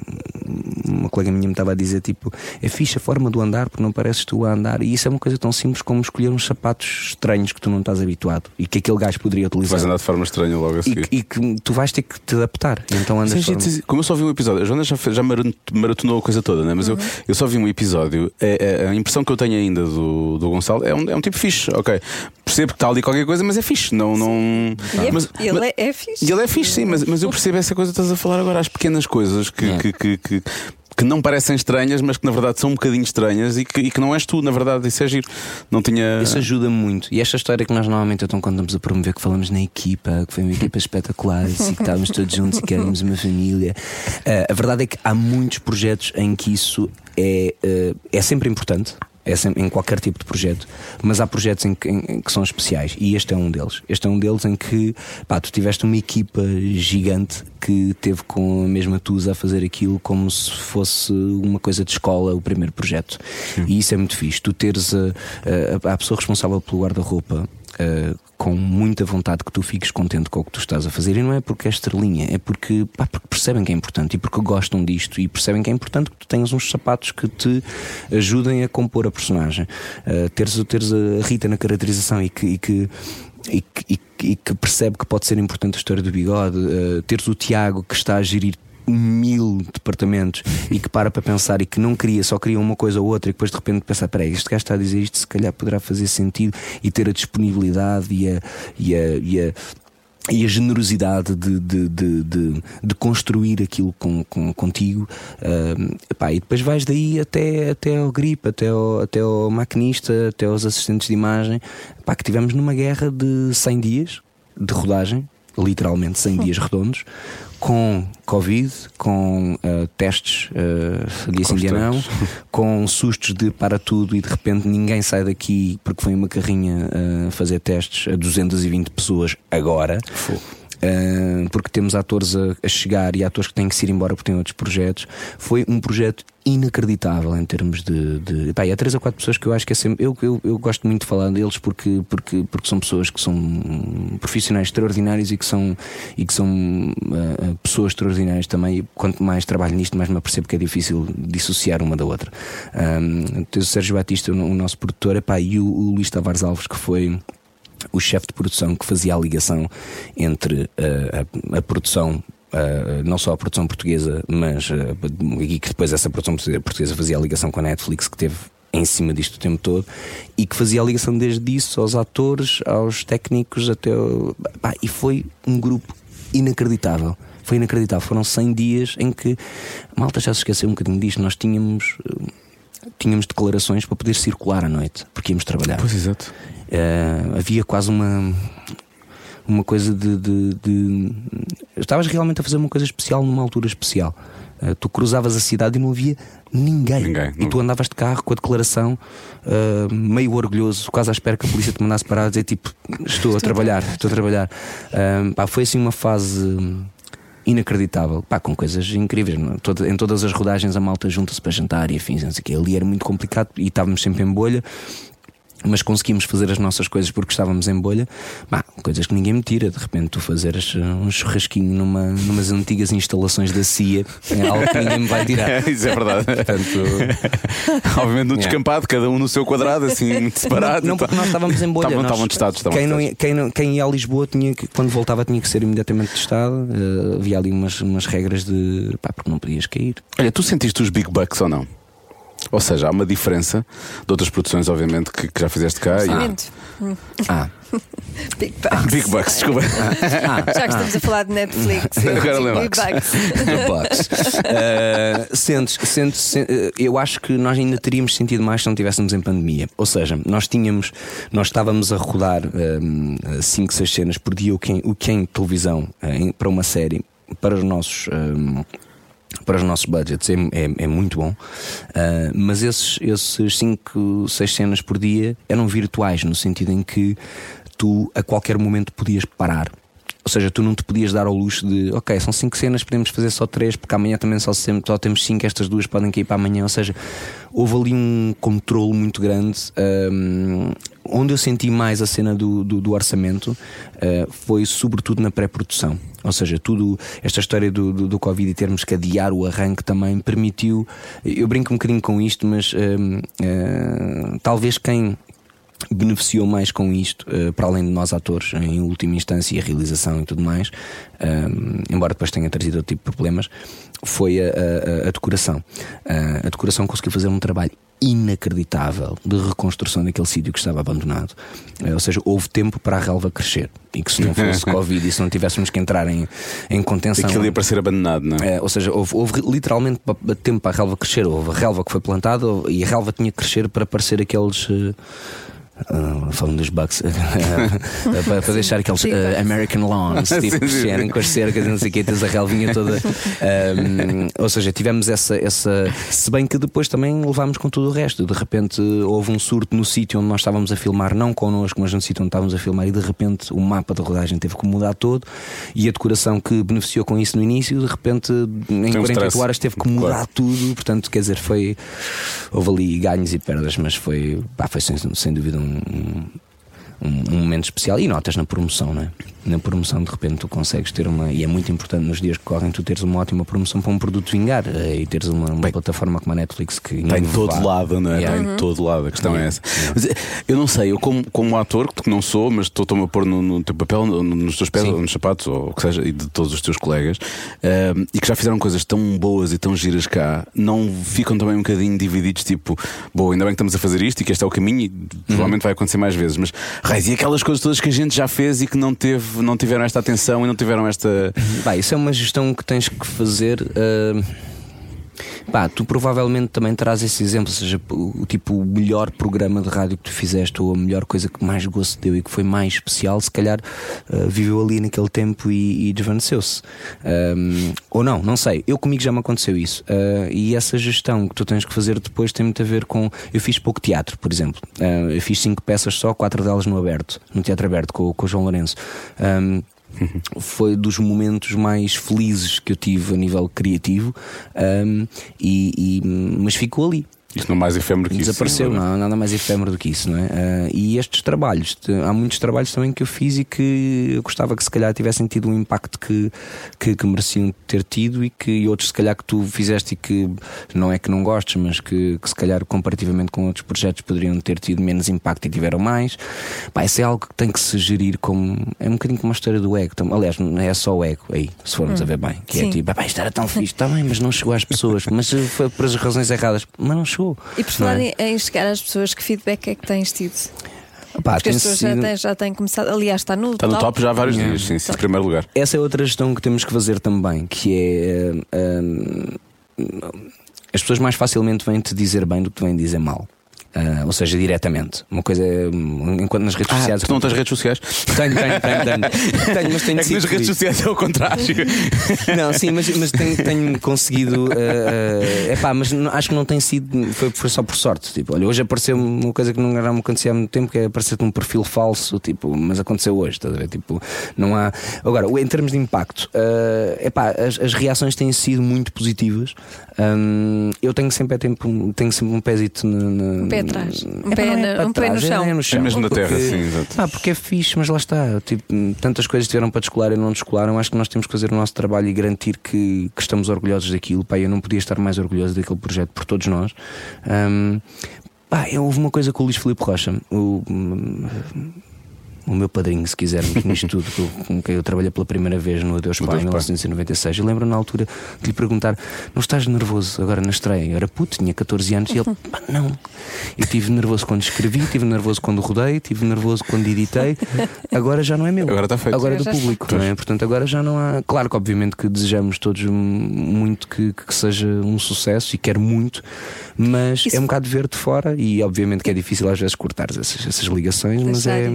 uma colega minha me estava a dizer tipo é fixe a forma do andar porque não pareces tu a andar e isso é uma coisa tão simples como escolher uns sapatos estranhos que tu não estás habituado e que aquele gajo poderia utilizar Vais andar de forma estranha logo a e, seguir. que- e que tu vais ter que te adaptar E então andas Sim, forma- sim. Como eu só vi um episódio, a Joana já, já marat- maratonou a coisa toda, né? mas eu, eu só vi um episódio. É, é, a impressão que eu tenho ainda do, do Gonçalo é um, é um tipo fixe, ok. Percebo que está ali qualquer coisa, mas é fixe. Não, não... E é- mas, ele mas- é, é fixe. e ele é fixe, sim, mas, mas eu percebo essa coisa que estás a falar agora, as pequenas coisas que, que, que, que- que não parecem estranhas, mas que na verdade são um bocadinho estranhas e que, e que não és tu, na verdade, isso é giro. Não tinha. Isso ajuda muito. E esta história que nós normalmente então quando estamos a promover, que falamos na equipa, que foi uma equipa espetacular, e que estávamos todos juntos e que éramos uma família. eh, a verdade é que há muitos projetos em que isso é, eh, é sempre importante. É sempre, em qualquer tipo de projeto, mas há projetos em que, em- que são especiais e este é um deles. Este é um deles em que pá, tu tiveste uma equipa gigante que teve com a mesma tusa a fazer aquilo como se fosse uma coisa de escola, o primeiro projeto. E isso é muito fixe. Tu teres a, a, a pessoa responsável pelo guarda-roupa. Uh, com muita vontade que tu fiques contente com o que tu estás a fazer e não é porque é estrelinha, é porque, pá, porque percebem que é importante e porque gostam disto e percebem que é importante que tu tenhas uns sapatos que te ajudem a compor a personagem. Uh, teres, teres a Rita na caracterização e que, e que e que, e que- percebe que pode ser importante a história do bigode, uh, teres o Tiago que está a gerir mil departamentos e que para para pensar e que não queria, só queria uma coisa ou outra e depois de repente pensar, peraí, este gajo está a dizer isto, se calhar poderá fazer sentido e ter a disponibilidade e a, e a, e a e a generosidade de, de, de, de, de construir aquilo com, com, contigo. Uh, epá, e depois vais daí até, até ao grip, até ao, até ao maquinista, até aos assistentes de imagem. Epá, que tivemos numa guerra de 100 dias de rodagem literalmente 100 dias redondos com Covid, com uh, testes uh, dia sim dia não, com sustos de para tudo e de repente ninguém sai daqui porque foi uma carrinha uh, fazer testes a 220 pessoas agora. Porque temos atores a, a, chegar e atores que têm que se ir embora porque têm outros projetos. Foi um projeto inacreditável em termos de. de pá, há três ou quatro pessoas que eu acho que é sempre. Eu, eu, eu gosto muito de falar deles porque, porque, porque são pessoas que são profissionais extraordinários e que são, e que são uh, pessoas extraordinárias também. E quanto mais trabalho nisto, mais me apercebo que é difícil dissociar uma da outra. Um, o Sérgio Batista, o, o nosso produtor, epá, e o, o Luís Tavares Alves, que foi o chefe de produção que fazia a ligação entre uh, a, a, produção. Uh, não só a produção portuguesa, mas uh, e que depois essa produção portuguesa fazia a ligação com a Netflix, que teve em cima disto o tempo todo e que fazia a ligação desde isso aos atores, aos técnicos, até. Pá, e foi um grupo inacreditável. Foi inacreditável. Foram 100 dias em que. Malta já se esqueceu um bocadinho disto. Nós tínhamos. Tínhamos declarações para poder circular à noite, porque íamos trabalhar. Pois exato. Uh, havia quase uma uma coisa de, de, de, Estavas realmente a fazer uma coisa especial numa altura especial. Uh, tu cruzavas a cidade e não havia ninguém. ninguém e tu andavas de carro com a declaração, uh, meio orgulhoso, quase à espera que a polícia te mandasse parar a dizer tipo: Estou, estou a trabalhar, estou a trabalhar. Uh, pá, foi assim uma fase inacreditável, pá, com coisas incríveis. Toda, em todas as rodagens a malta junta-se para jantar e afins, não sei o que. Ali era muito complicado e estávamos sempre em bolha mas conseguimos fazer as nossas coisas porque estávamos em bolha, bah, coisas que ninguém me tira. De repente, tu fazeres um churrasquinho numa, numas antigas instalações da CIA é algo que ninguém me vai tirar. Isso é verdade. Portanto, Obviamente, no descampado, cada um no seu quadrado, assim, separado. Não, não porque nós estávamos em bolha. Estavam, nós, estavam testados. Estavam quem, testados. Não ia, quem, não, quem ia a Lisboa, tinha que, quando voltava, tinha que ser imediatamente testado. Uh, havia ali umas, umas regras de. pá, porque não podias cair. Olha, tu sentiste os big bucks ou não? Ou seja, há uma diferença de outras produções, obviamente, que, que já fizeste cá. Orçamento. Ah. Big Bucks. Big Bucks, desculpa. Ah, Já que estamos a falar de Netflix. Agora Big lembro. Bucks. Bucks. Uh, sentes, sentes, sen- uh, eu acho que nós ainda teríamos sentido mais se não estivéssemos em pandemia. Ou seja, nós tínhamos, nós estávamos a rodar 5, 6 cenas por dia, o que em, o que em televisão uh, em- para uma série, para os nossos. um, para os nossos budgets é, é- é muito bom, Uh, mas esses 5, 6 cenas por dia eram virtuais, no sentido em que tu a qualquer momento podias parar. Ou seja, tu não te podias dar ao luxo de, ok, são 5 cenas, podemos fazer só 3, porque amanhã também só, só temos 5, estas duas podem cair para amanhã. Ou seja, houve ali um controle muito grande. um, onde eu senti mais a cena do, do, do orçamento uh, foi sobretudo na pré-produção. Ou seja, tudo, esta história do, do, do Covid e termos que adiar o arranque também permitiu. Eu brinco um bocadinho com isto, mas um, uh, talvez quem beneficiou mais com isto, uh, para além de nós atores, em última instância, e a realização e tudo mais, um, embora depois tenha trazido outro tipo de problemas, foi a, a- a decoração. Uh, a decoração conseguiu fazer um trabalho inacreditável de reconstrução daquele sítio que estava abandonado. Ou seja, houve tempo para a relva crescer. E que se não fosse Covid e se não tivéssemos que entrar em, em contenção. Aquilo ia para ser abandonado, não é? Ou seja, houve, houve literalmente tempo para a relva crescer. Houve a relva que foi plantada e a relva tinha que crescer para parecer aqueles. Ah, falando dos Bucks, para, para deixar aqueles eh, American Lawns, tipo, Sim, com as cercas e não sei o que, tens a relvinha toda. Ahm, ou seja, tivemos essa, essa. Se bem que depois também levámos com tudo o resto. De repente houve um surto no sítio onde nós estávamos a filmar, não connosco, mas no sítio onde estávamos a filmar, e de repente o mapa de rodagem teve que mudar todo e a decoração que beneficiou com isso no início, de repente em um 48 stress. horas teve que mudar Claro. tudo. Portanto, quer dizer, foi. Houve ali ganhos e perdas, mas foi, pá, foi sem, sem dúvida um, um- um, um momento especial. E notas na promoção, não é? Na promoção, de repente, tu consegues ter uma. E é muito importante nos dias que correm tu teres uma ótima promoção para um produto vingar eh, e teres uma, uma plataforma como a Netflix que. Está em todo inovado. lado, não é? Yeah. Está em todo lado, a questão é essa. Mas, eh, eu não sei, eu como, como ator, que não sou, mas estou-me a pôr no, no teu papel, no- nos teus pés, Sim. ou nos sapatos, ou o que seja, e de todos os teus colegas, eh, e que já fizeram coisas tão boas e tão giras cá, não ficam também um bocadinho divididos, tipo, bom, ainda bem que estamos a fazer isto e que este é o caminho, e provavelmente vai acontecer mais vezes, mas raiz, e aquelas coisas todas que a gente já fez e que não, teve, não tiveram esta atenção e não tiveram esta. Isso é uma gestão que tens que fazer. ah, Pá, tu provavelmente também terás esse exemplo, seja, o, tipo o melhor programa de rádio que tu fizeste, ou a melhor coisa que mais gosto deu e que foi mais especial, se calhar ah, viveu ali naquele tempo e, e desvaneceu-se. Ahm, ou não, não sei. Eu comigo já me aconteceu isso. Ah, e essa gestão que tu tens que fazer depois tem muito a ver com. Eu fiz pouco teatro, por exemplo. Ah, eu fiz cinco peças só, quatro delas no aberto, no teatro aberto, com, com o João Lourenço. Foi dos momentos mais felizes que eu tive a nível criativo, ahm, e, e- mas ficou ali. Isto não é mais efêmero que isso. Desapareceu, não nada mais efêmero do que isso, não é? Ah, e estes trabalhos, há muitos trabalhos também que eu fiz e que eu gostava que se calhar tivessem tido um impacto que, que, que mereciam ter tido e que e outros se calhar que tu fizeste e que não é que não gostes, mas que, que se calhar comparativamente com outros projetos poderiam ter tido menos impacto e tiveram mais. Pá, isso é algo que tem que se gerir como. É um bocadinho como a história do ego. Aliás, não é só o ego aí, se formos a ver bem. Que Sim. é tipo, "Pá, isto era tão fixe, está bem, mas não chegou às pessoas, mas foi por as razões erradas, mas não chegou. E por falar é? em, chegar às pessoas, que feedback é que tens tido? Pá, Porque as pessoas já sido- têm, já têm começado. Aliás, está no Está no top já há vários dias, sim, sim, em primeiro lugar. Essa é outra gestão que temos que fazer também, que é hum, hum, as pessoas mais facilmente vêm te dizer bem do que te vêm dizer mal. Ah, ou seja, diretamente. Uma coisa, hum, enquanto nas redes Ah, sociais. tu não tens redes sociais? Tenho, tenho, tenho, tenho. Tenho, mas tenho É que nas redes sociais é o contrário. Não, sim, mas, mas tenho, tenho conseguido. é epá, mas não- acho que não tem sido. Foi, foi só por sorte. Tipo, olha, hoje apareceu uma coisa que não já me acontecia há muito tempo, que é aparecer-te um perfil falso, tipo, mas aconteceu hoje, estás a ver? Tipo, não há. Agora, em termos de impacto, é epá, as, as reações têm sido muito positivas. Hum, eu tenho sempre, é tempo, tenho sempre um pezito na, na- Um pé atrás. Um Epá, pé não é na- um pé no é- chão. É, no chão. mesmo na terra, Porque- sim, exato. ah, porque é fixe, mas lá está. Tipo, tantas coisas tiveram para descolar e não descolaram. Acho que nós temos que fazer o nosso trabalho e garantir que, que estamos orgulhosos daquilo. Pá, eu não podia estar mais orgulhoso daquele projeto por todos nós. Ahm, pá, eu- houve uma coisa com o Luís Filipe Rocha. O, o meu padrinho, se quisermos, nisto tudo, com- com quem eu trabalhei pela primeira vez no Adeus Pai, em Adeus, Pai. 1996. Eu lembro na altura de lhe perguntar: Não estás nervoso agora na estreia? Eu era puto, tinha 14 anos, e ele, pá, não. Eu tive nervoso quando escrevi, tive nervoso quando rodei, tive nervoso quando editei. Agora já não é meu. Agora está feito. Agora é do público, não é? Portanto, agora já não há. Claro que, obviamente, que desejamos todos muito que, que seja um sucesso e quero muito, mas Isso- é um bocado ver de fora e, obviamente, que é difícil às vezes cortar essas, essas ligações, mas é.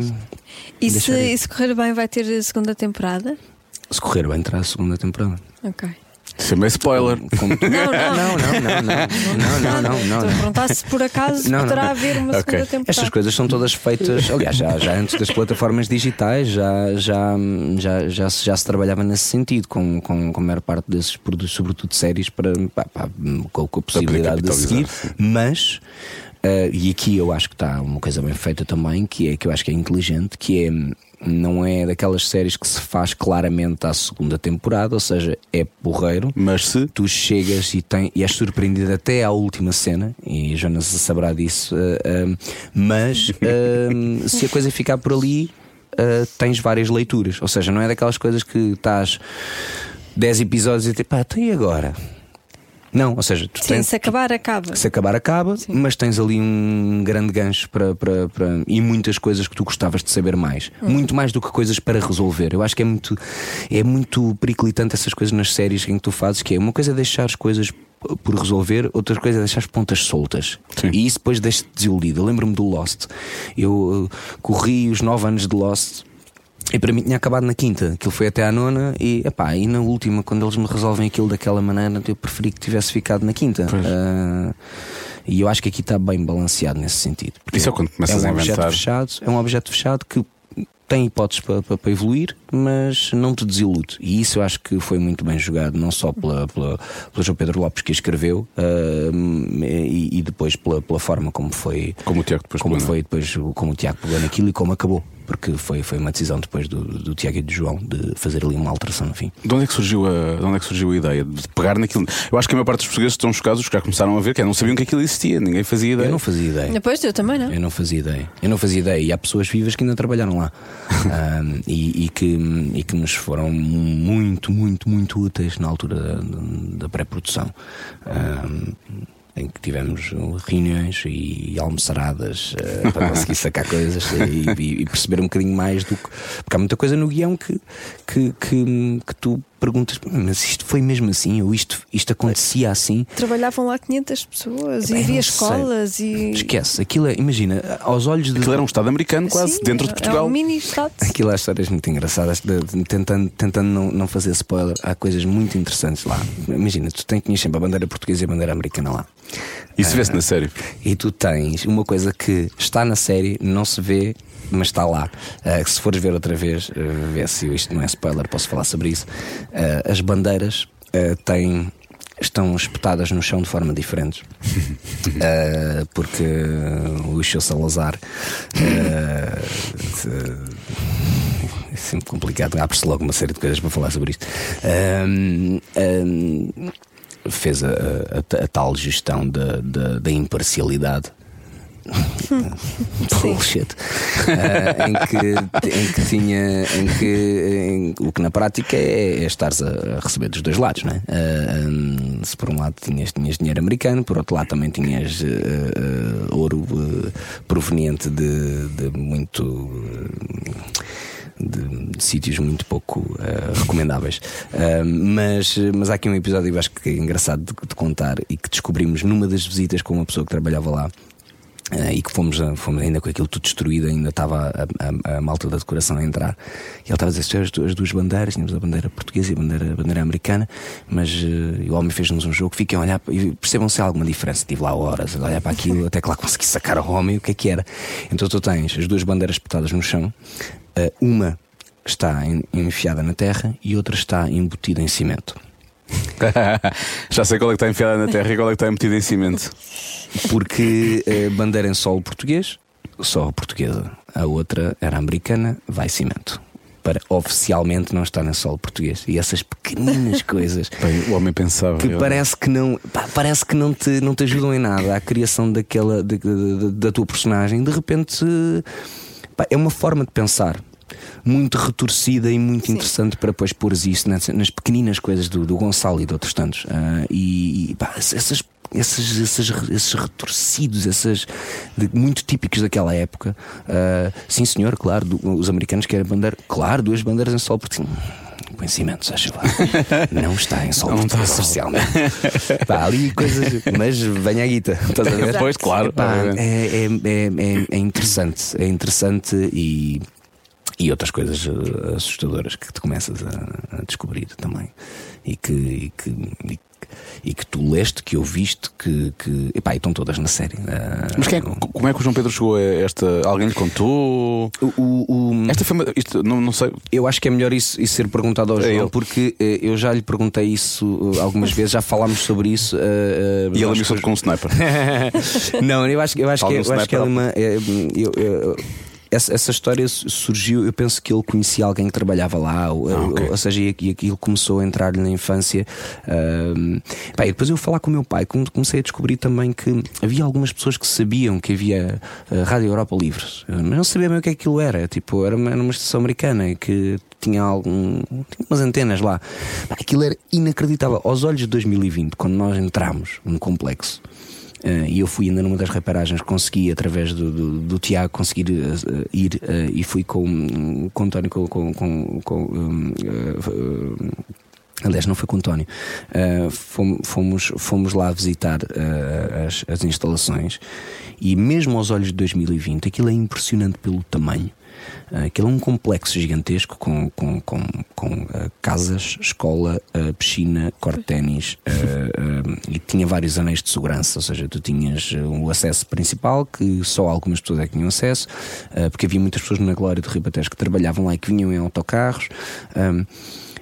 E se, e se correr bem, vai ter a segunda temporada? Se correr bem, terá a segunda temporada. Ok. Chamei spoiler. Não, não, não, não, não, não, não, não. Estou a perguntar se por acaso não, poderá haver uma segunda temporada. Estas coisas são todas feitas, aliás, já, já antes das plataformas digitais, já, já, já, já, se, já se trabalhava nesse sentido, com, com, com a maior parte desses produtos, sobretudo séries, para, com, a possibilidade de seguir, mas. Eh, e aqui eu acho que está uma coisa bem feita também, que é que eu acho que é inteligente, que é não é daquelas séries que se faz claramente à segunda temporada, ou seja, é porreiro, Mas se. tu chegas e, tem, e és surpreendido até à última cena, e Jonas saberá disso, eh, mas eh, se a coisa ficar por ali, tens várias leituras. Ou seja, não é daquelas coisas que estás 10 episódios e tipo, pá, tem agora. Não, ou seja, tu Sim, tens, se acabar, acaba. se acabar, acaba, mas tens ali um grande gancho para, para, para- e muitas coisas que tu gostavas de saber mais. Muito mais do que coisas para resolver. Eu acho que é muito, é muito periclitante essas coisas nas séries em que tu fazes, que é uma coisa é deixar as coisas por resolver, outra coisa é deixar as pontas soltas. Sim. E isso depois deixa-te desiludido. Eu lembro-me do Lost. Eu uh, corri os nove anos de Lost. E para mim tinha acabado na quinta, aquilo foi até à nona, e, epá, e na última, quando eles me resolvem aquilo daquela maneira, eu preferi que tivesse ficado na quinta. Ah, e eu acho que aqui está bem balanceado nesse sentido. Porque Isso é quando começas é um a objeto inventar. fechado, é um objeto fechado que tem hipóteses para, para, para evoluir, mas não te desilude. E isso eu acho que foi muito bem jogado, não só pela, pela, pela João Pedro Lopes que escreveu, ah, e, e depois pela, pela forma como foi. Como o Tiago depois como é? foi depois como o Tiago pegou naquilo e como acabou. Porque foi, foi uma decisão depois do, do Tiago e do João de fazer ali uma alteração no fim. De onde é que surgiu a, de onde é que surgiu a ideia de pegar naquilo? Eu acho que a maior parte dos portugueses estão chocados, os que já começaram a ver, que é, não sabiam que aquilo existia, ninguém fazia ideia. Eu não fazia ideia. Depois eu também não. Eu não fazia ideia. Eu não fazia ideia. E há pessoas vivas que ainda trabalharam lá Um, e, e que, e que nos foram muito, muito, muito úteis na altura da, da pré-produção. Um, em que tivemos reuniões e almoçaradas uh, para conseguir sacar coisas e, e, e, perceber um bocadinho mais do que. Porque há muita coisa no guião que, que, que, que tu perguntas, mas isto foi mesmo assim? Ou isto, isto acontecia assim? Trabalhavam lá 500 pessoas Bem, e havia escolas sei. e. Esquece, aquilo é, imagina, aos olhos de. Aquilo era um Estado americano quase, Sim, dentro de é Portugal. um mini estado. Aquilo há histórias muito engraçadas, de- de- tentando, tentando não, não fazer spoiler, há coisas muito interessantes lá. Imagina, tu tens, tinhas sempre a bandeira portuguesa e a bandeira americana lá. Isso vê-se na série. E tu tens uma coisa que está na série, não se vê, mas está lá. Uh, se fores ver outra vez, uh, vê se isto não é spoiler, posso falar sobre isso. Uh, as bandeiras têm. Estão espetadas no chão de forma diferente. Uh, porque o Ixo Salazar uh, é sempre complicado, abre-se logo uma série de coisas para falar sobre isto. Um, um, fez a, a- a tal gestão da, da, da imparcialidade. Bullshit. Ah, em, que, em que tinha. Em que, em- o que na prática é, é estares a, a receber dos dois lados, não é? Ah, hum, se por um lado tinhas, tinhas dinheiro americano, por outro lado também tinhas ah, ouro proveniente de, de muito. de, de sítios muito pouco ah, recomendáveis. Ah, mas, mas há aqui um episódio que eu acho que é engraçado de, de contar e que descobrimos numa das visitas com uma pessoa que trabalhava lá. Ah, e que fomos, a- fomos ainda com aquilo tudo destruído, ainda estava a, a- a malta da decoração a entrar. E ele estava a dizer: "Isto é as, as duas bandeiras, tínhamos a bandeira portuguesa e a bandeira, a bandeira americana, mas e o homem fez-nos um jogo. Fiquem a olhar e percebam se há alguma diferença. Estive lá horas a olhar para aquilo, até que lá consegui sacar o homem o que é que era. Então tu tens as duas bandeiras espetadas no chão, ah, uma está en- enfiada na terra e outra está embutida em cimento. Já sei qual é que está enfiada na terra e qual é que está metida em cimento. Porque a bandeira em solo português, só portuguesa. A outra era americana, vai cimento. Para oficialmente não estar em solo português. E essas pequeninas coisas Bem, o homem pensava. que ele- parece que não pá, parece que não te, não te ajudam em nada à criação daquela de- da tua personagem de repente pá, é uma forma de pensar muito retorcida e muito interessante para depois pôr isso nas, nas pequeninas coisas do, do Gonçalo e de outros tantos Ah, e, e, pá, essas esses, esses, esses retorcidos, essas de- muito típicos daquela época. Ah, sim, senhor, claro, do- os americanos querem bandeira, claro, duas bandeiras em sol porque Põe cimento, acho lá. Não está em sol Não está oficialmente. Pá, ali coisas. Mas venha a guita. Estás a ver? Pois, claro. Pá, obviamente. é, é, é, é- é interessante. É interessante e. E outras coisas eh, assustadoras que tu começas a, a descobrir também. E que, e que, e, que- e que tu leste, que ouviste, que. que epá, e estão todas na série. Ah, Mas quem é como é que o João Pedro chegou a esta. Alguém lhe contou? o, o- o- Esta foi uma. Isto, não, não sei. Eu acho que é melhor isso, isso ser perguntado ao É João, ele. porque eh, eu já lhe perguntei isso algumas vezes, já falámos sobre isso. eh, eh, E ele que os- com um sniper. não, eu acho, eu acho que, eu acho que é uma. é, eu- eu- essa, essa história su- surgiu, eu penso que ele conhecia alguém que trabalhava lá, ou, Ah, ok. ou- ou seja, e, e aquilo começou a entrar-lhe na infância. pá, e depois eu falar com o meu pai, come- comecei a descobrir também que havia algumas pessoas que sabiam que havia a Rádio Europa Livres, mas não sabia bem o que é que aquilo era. Tipo, era uma, era uma estação americana que tinha algum. tinha umas antenas lá. Aquilo era inacreditável. Aos olhos de 2020, quando nós entramos no complexo. Eh, e eu fui ainda numa das reparagens, consegui através do, do, do Tiago conseguir eh, ir eh, e fui com, com António com, com, com, com, eh, Aliás, não foi com o António. Fom- fomos, fomos lá visitar eh, as, as instalações e, mesmo aos olhos de 2020, aquilo é impressionante pelo tamanho. Aquilo é um complexo gigantesco com, com, com, com uh, casas, escola, uh, piscina, corte ténis uh, uh, e tinha vários anéis de segurança, ou seja, tu tinhas o acesso principal que só algumas pessoas é que tinham acesso, porque havia muitas pessoas na Glória de Ribatejo que trabalhavam lá e que vinham em autocarros. Um,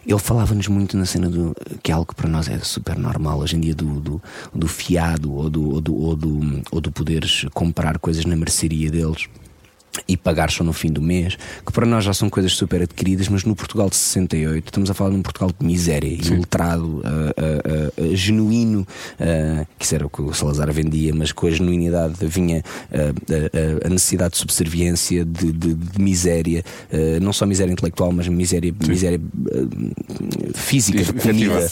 ele falava-nos muito na cena do que é algo que para nós é super normal hoje em dia do, do, do fiado ou do, ou, do, ou, do, ou do poderes comprar coisas na mercearia deles e pagar só no fim do mês, que para nós já são coisas super adquiridas, mas no Portugal de 68 estamos a falar de um Portugal de miséria, iletrado, uh, uh, uh, genuíno, uh, que isso era o que o Salazar vendia, mas com a genuinidade vinha uh, uh, a necessidade de subserviência, de, de- de miséria, uh, não só miséria intelectual, mas miséria, miséria uh, física, de comida.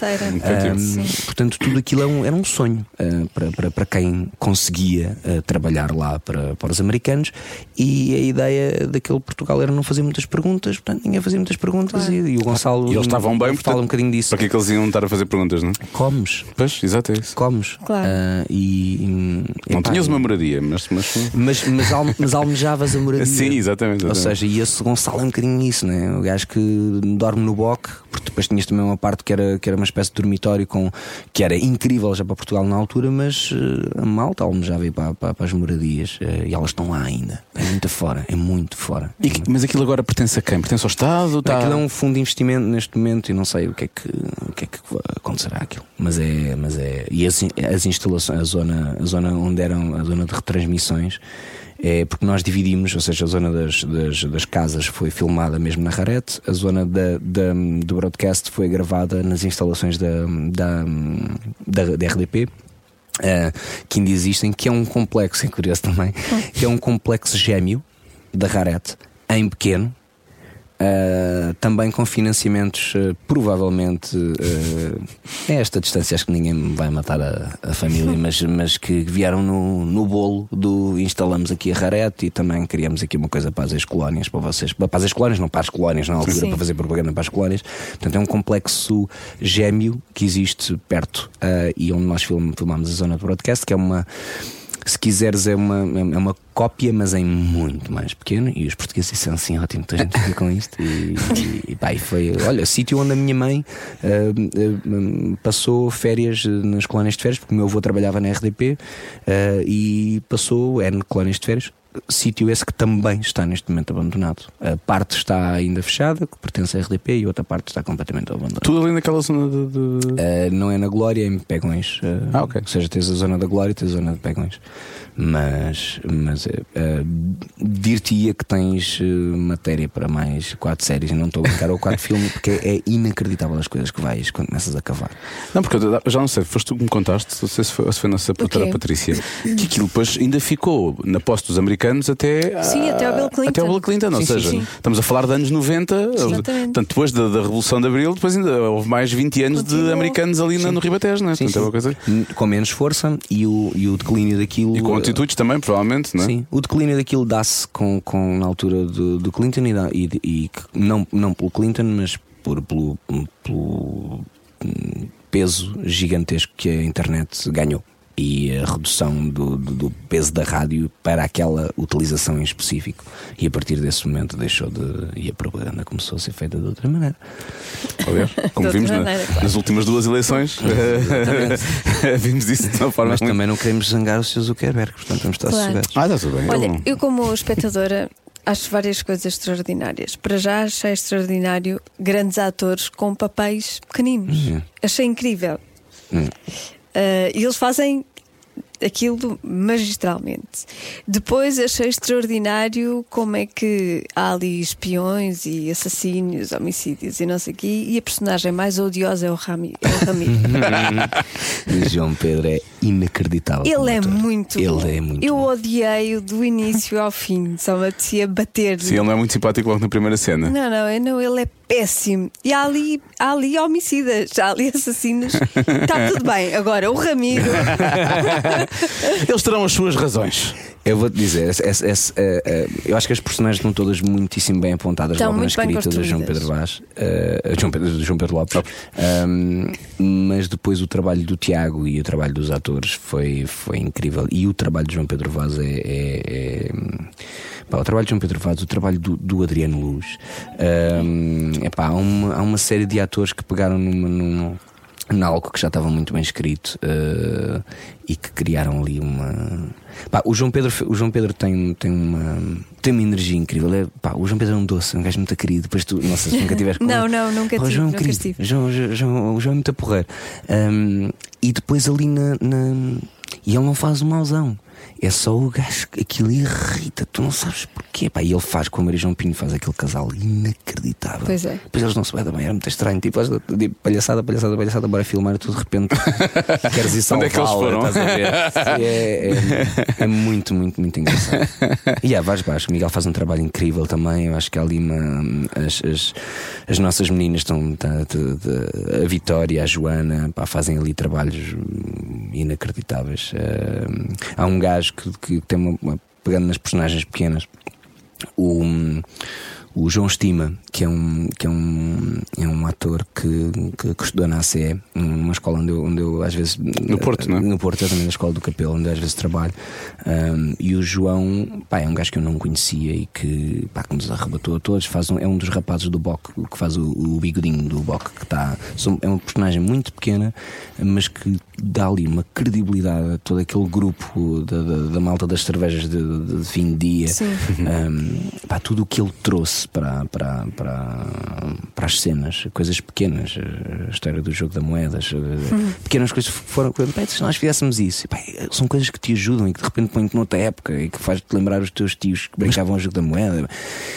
Portanto, tudo aquilo é um- era um sonho uh, para, para, para quem conseguia uh, trabalhar lá para, para os americanos. E a ideia daquele Portugal era não fazer muitas perguntas, portanto, ninguém fazia muitas perguntas. E, e o Gonçalo E eles estavam bem, fala portanto, um bocadinho disso. Para que é que eles iam estar a fazer perguntas, não é? Comes, Pois, exato, é isso. comes. Claro. Uh, e, e- Não epá, tinhas uma moradia, mas. mas... mas, mas, al- mas almejavas a moradia. Sim, exatamente, Ou exatamente. seja, e esse Gonçalo é um bocadinho isso, né? O gajo que dorme no boque, porque depois tinhas também uma parte que era, que era uma espécie de dormitório com, que era incrível já para Portugal na altura, mas eh, a malta almejava ir para, para, para as moradias eh, e elas estão lá ainda. É muito fora, é muito fora. E mas aquilo agora pertence a quem? Pertence ao Estado? Tá... Aquilo é um fundo de investimento neste momento e não sei o que é que, o que, é que acontecerá aquilo. Mas é. Mas é e as, as instalações, a zona, a zona onde eram a zona de retransmissões. É porque nós dividimos, ou seja, a zona das, das, das casas foi filmada mesmo na Rarete, a zona da, da, do broadcast foi gravada nas instalações da, da, da, da RDP. eh, que ainda existem, que é um complexo, é curioso também, que é um complexo gêmeo da Rarete, em pequeno, Uh, também com financiamentos, uh, provavelmente uh, a esta distância, acho que ninguém me vai matar a, a família, mas, mas que vieram no, no bolo do instalamos aqui a Rarete e também criamos aqui uma coisa para as ex-colónias, para vocês, para as ex-colónias, não para as colónias na altura, Sim. para fazer propaganda para as colónias. Portanto, é um complexo gêmeo que existe perto e onde nós film, filmamos a zona de broadcast, que é uma. Se quiseres, é uma, é uma cópia, mas em muito mais pequeno. E os portugueses disseram assim: ótimo, muita gente fica com isto. E, e, e, pá, e foi, olha, sítio onde a minha mãe ah, ah, passou férias nas colónias de férias, porque o meu avô trabalhava na RDP ah, e passou N colónias de férias. Sítio esse que também está neste momento abandonado. A parte está ainda fechada, que pertence à RDP, e outra parte está completamente abandonada. Tudo ali naquela zona de. de- Uh, não é na Glória, é em Pegões. Uh, Ah, ok. Ou seja, tens a zona da Glória e tens a zona de Pegões. Mas, mas uh, dir-te-ia que tens uh, matéria para mais quatro séries e não estou a brincar, ou quatro filmes, porque é inacreditável as coisas que vais quando começas a cavar. Não, porque eu já não sei, foste tu que me contaste, não sei se foi, se foi a nossa produtora quê? Patrícia, que aquilo depois ainda ficou na posse dos americanos até. a- Sim, até ao Bill Clinton. Até ao Bill Clinton, ou Sim, sim, seja, sim. estamos a falar de anos 90, Exatamente. portanto, depois da, da Revolução de Abril, depois ainda houve mais 20 anos de Continuou. americanos ali na- no Ribatejo, não é? Sim, Portanto, é uma coisa. N- Com menos força e o, e o declínio daquilo. E atitudes também, provavelmente, não é? Sim, o declínio daquilo dá-se com, com, na altura do, do Clinton e, e, e não, não pelo Clinton, mas por, pelo, pelo hum, peso gigantesco que a internet ganhou e a redução do, do- do peso da rádio para aquela utilização em específico. E a partir desse momento deixou de. e a propaganda começou a ser feita de outra maneira. Aliás, como vimos na- maneira, claro. nas últimas duas eleições, vimos isso de uma forma Mas muito. também não queremos zangar o Sr. Zuckerberg, portanto vamos estar Claro. sossegados. Ah, está tudo bem. Olha, eu- eu como espectadora acho várias coisas extraordinárias. Para já achei extraordinário grandes atores com papéis pequeninos. Achei incrível. Ah, e eles fazem aquilo magistralmente. Depois achei extraordinário como é que há ali espiões e assassínios, homicídios e não sei o quê, e a personagem mais odiosa é o, Rami, é o João Pedro é inacreditável. Ele é ator. muito Ele bom. é muito Eu odiei-o do início ao fim, só me apetecia bater-lhe. Sim, ele não é muito simpático logo na primeira cena. Não, não, eu não, ele é péssimo. E há ali, há ali homicidas, há ali assassinos. Está tudo bem. Agora, o Ramiro. Eles terão as suas razões. Eu vou-te dizer, esse- esse- esse, eh, eh, eu acho que as personagens estão todas muitíssimo bem apontadas Estão logo na escrita do João. Pedro Vaz, eh, João Pedro, João Pedro Lopes. Um, mas depois o trabalho do Tiago e o trabalho dos atores foi, foi incrível. E o trabalho de João Pedro Vaz é. é- é- pá, o trabalho de João Pedro Vaz, o trabalho do, do Adriano Luz. Um, epá, há, uma, há uma série de atores que pegaram numa. numa em algo que já estava muito bem escrito eh, e que criaram ali uma. Pá, o João Pedro, o João Pedro tem, tem, uma, tem uma energia incrível. É, pá, o João Pedro é um doce, é um gajo muito querido. Depois tu, não sei se nunca tiveste com Não, ele. não, nunca Pá, o tive, João é nunca querido. estive. João, João, João, o João é muito a porrer. Um, e depois ali na, na- E ele não faz o mauzão. É só o gajo que aquilo irrita, tu não sabes porquê. Pá, e ele faz com a Maria João Pinho, faz aquele casal inacreditável. Pois é. Depois eles não se bem, era muito estranho. Tipo, tipo, palhaçada, palhaçada, palhaçada, bora filmar tudo de repente. Queres ir Onde é que eles foram? estás a ver? É, é- é muito, muito, muito engraçado. E há vários baixos. O Miguel faz um trabalho incrível também. Eu acho que há ali uma. As, as, as nossas meninas estão. tá- tá- tá- a Vitória, a Joana, pá, fazem ali trabalhos inacreditáveis. Ah, há um gajo que, que tem uma, uma- Pegando nas personagens pequenas, o, o João Estima, que é um, que é um, é um ator que, que, que estudou na ACE, numa escola onde eu, onde eu às vezes. No Porto, não é? No Porto, eu também na escola do Capelo, onde eu às vezes trabalho. Um, e o João, pá, é um gajo que eu não conhecia e que, pá, que nos arrebatou a todos. Faz um, é um dos rapazes do Boc, que faz o, o bigodinho do Boc, que está. É uma personagem muito pequena, mas que dá ali uma credibilidade a todo aquele grupo da, da, da malta das cervejas de, de- de fim de dia. Sim. Um, pá, tudo o que ele trouxe para, para, para, para as cenas, coisas pequenas, a história do jogo da moedas, eh, pequenas coisas que foram. Pá, se nós fizéssemos isso, pá, são coisas que te ajudam e que de repente põem-te noutra época e que faz-te lembrar os teus tios que brincavam ao jogo da moeda.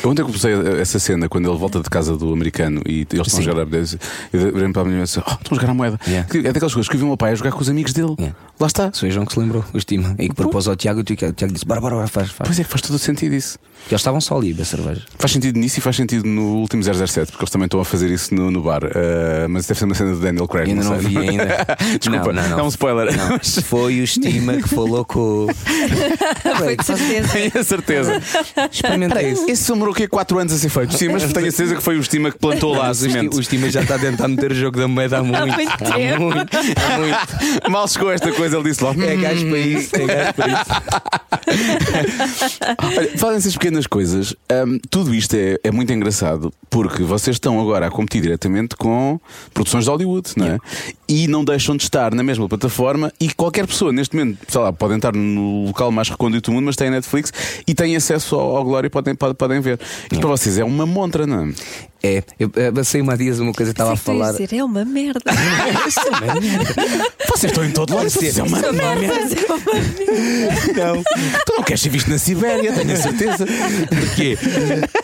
Eu ontem comecei essa cena quando ele volta de casa do americano e eles estão Sim. a jogar a moeda. E virei para a menina e disse: Oh, estão a jogar a moeda. Yeah. É daquelas coisas que eu vi o meu pai a jogar com os amigos dele. Yeah. Lá está. O João que se lembrou, o estima, e que propôs ao Tiago e o Tiago, o Tiago disse: bora, bora, bora, faz, faz. Pois é que faz todo o sentido isso. Porque eles estavam só ali a cerveja. Faz sentido nisso e faz sentido no último 007, porque eles também estão a fazer isso no, no bar. Uh, mas deve ser uma cena do Daniel Craig. Ainda não sei. vi ainda. Desculpa, Não, não, não. é um spoiler. Não, foi o estima que falou com o. Foi de certeza. Tenho a certeza. Experimenta isso. Esse filme demorou o quê? 4 anos a ser feito. Sim, mas tenho a certeza que foi o estima que plantou lá o, esti- semente. o estima já está a tentar meter o jogo da moeda há muito. muito Há muito, há muito. Mal chegou esta coisa, ele disse logo. É gajo para isso, é gajo para isso. Olha, falem essas pequenas coisas. hum, tudo isto é, é muito engraçado porque vocês estão agora a competir diretamente com produções de Hollywood, não é? E não deixam de estar na mesma plataforma. E qualquer pessoa, neste momento, sei lá, podem estar no local mais recôndito do mundo, mas têm Netflix e têm acesso ao, ao Glória e podem, podem, podem ver. Isto para vocês é uma montra, não é? É, eu passei uma dias uma coisa que estava a Sei que tu ias falar. dizer, é uma merda. Vocês estão em todo lado. Vocês é uma Isso é uma merda. Não. Tu não queres ser visto na Sibéria, tenho a certeza. Porquê?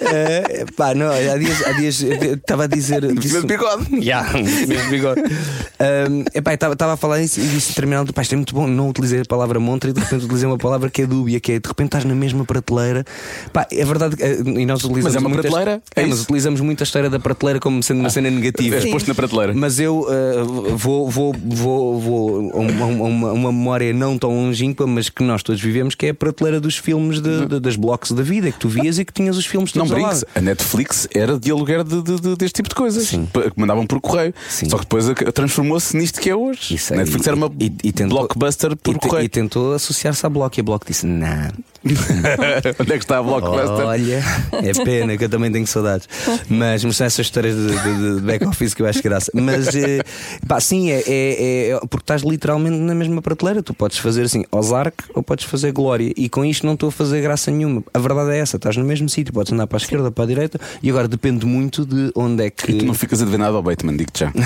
Eh, pá, não, há dias, há dias eu estava a dizer. De bigode. Já, vestimento de bigode. Um, epá, estava estava a falar isso e disse terminando, pá, isto é muito bom. Não utilizei a palavra montra e de repente utilizei uma palavra que é dúbia, que é de repente estás na mesma prateleira. Pá, é verdade eh, e nós utilizamos Mas é uma prateleira? É É, mas utilizamos muito a história da prateleira como sendo uma cena negativa. És posto na prateleira. Mas eu uh, vou, vou, vou, vou a uma, uma, uma memória não tão longínqua, mas que nós todos vivemos, que é a prateleira dos filmes de, de- das blocos da vida, que tu vias e que tinhas os filmes Não todos ao brinques, a Netflix era de aluguer de, de- de- deste tipo de coisas Sim. Que mandavam por correio. Sim. Só que depois transformou-se nisto que é hoje. Isso. Netflix era uma E- e tentou- blockbuster por e, correio. e tentou associar-se à Block e a Block disse: Não, Onde é que está a blockbuster? olha, é pena que eu também tenho saudades. Mas mostrar essas histórias de, de- de back-office que eu acho graça. Mas eh, pá, sim, é, é- é- porque estás literalmente na mesma prateleira. Tu podes fazer assim Ozark ou podes fazer Glória. E com isto não estou a fazer graça nenhuma. A verdade é essa: estás no mesmo sítio, podes andar para a esquerda, para a direita. E agora depende muito de onde é que. Tu não ficas a dever nada ao Bateman, digo-te já.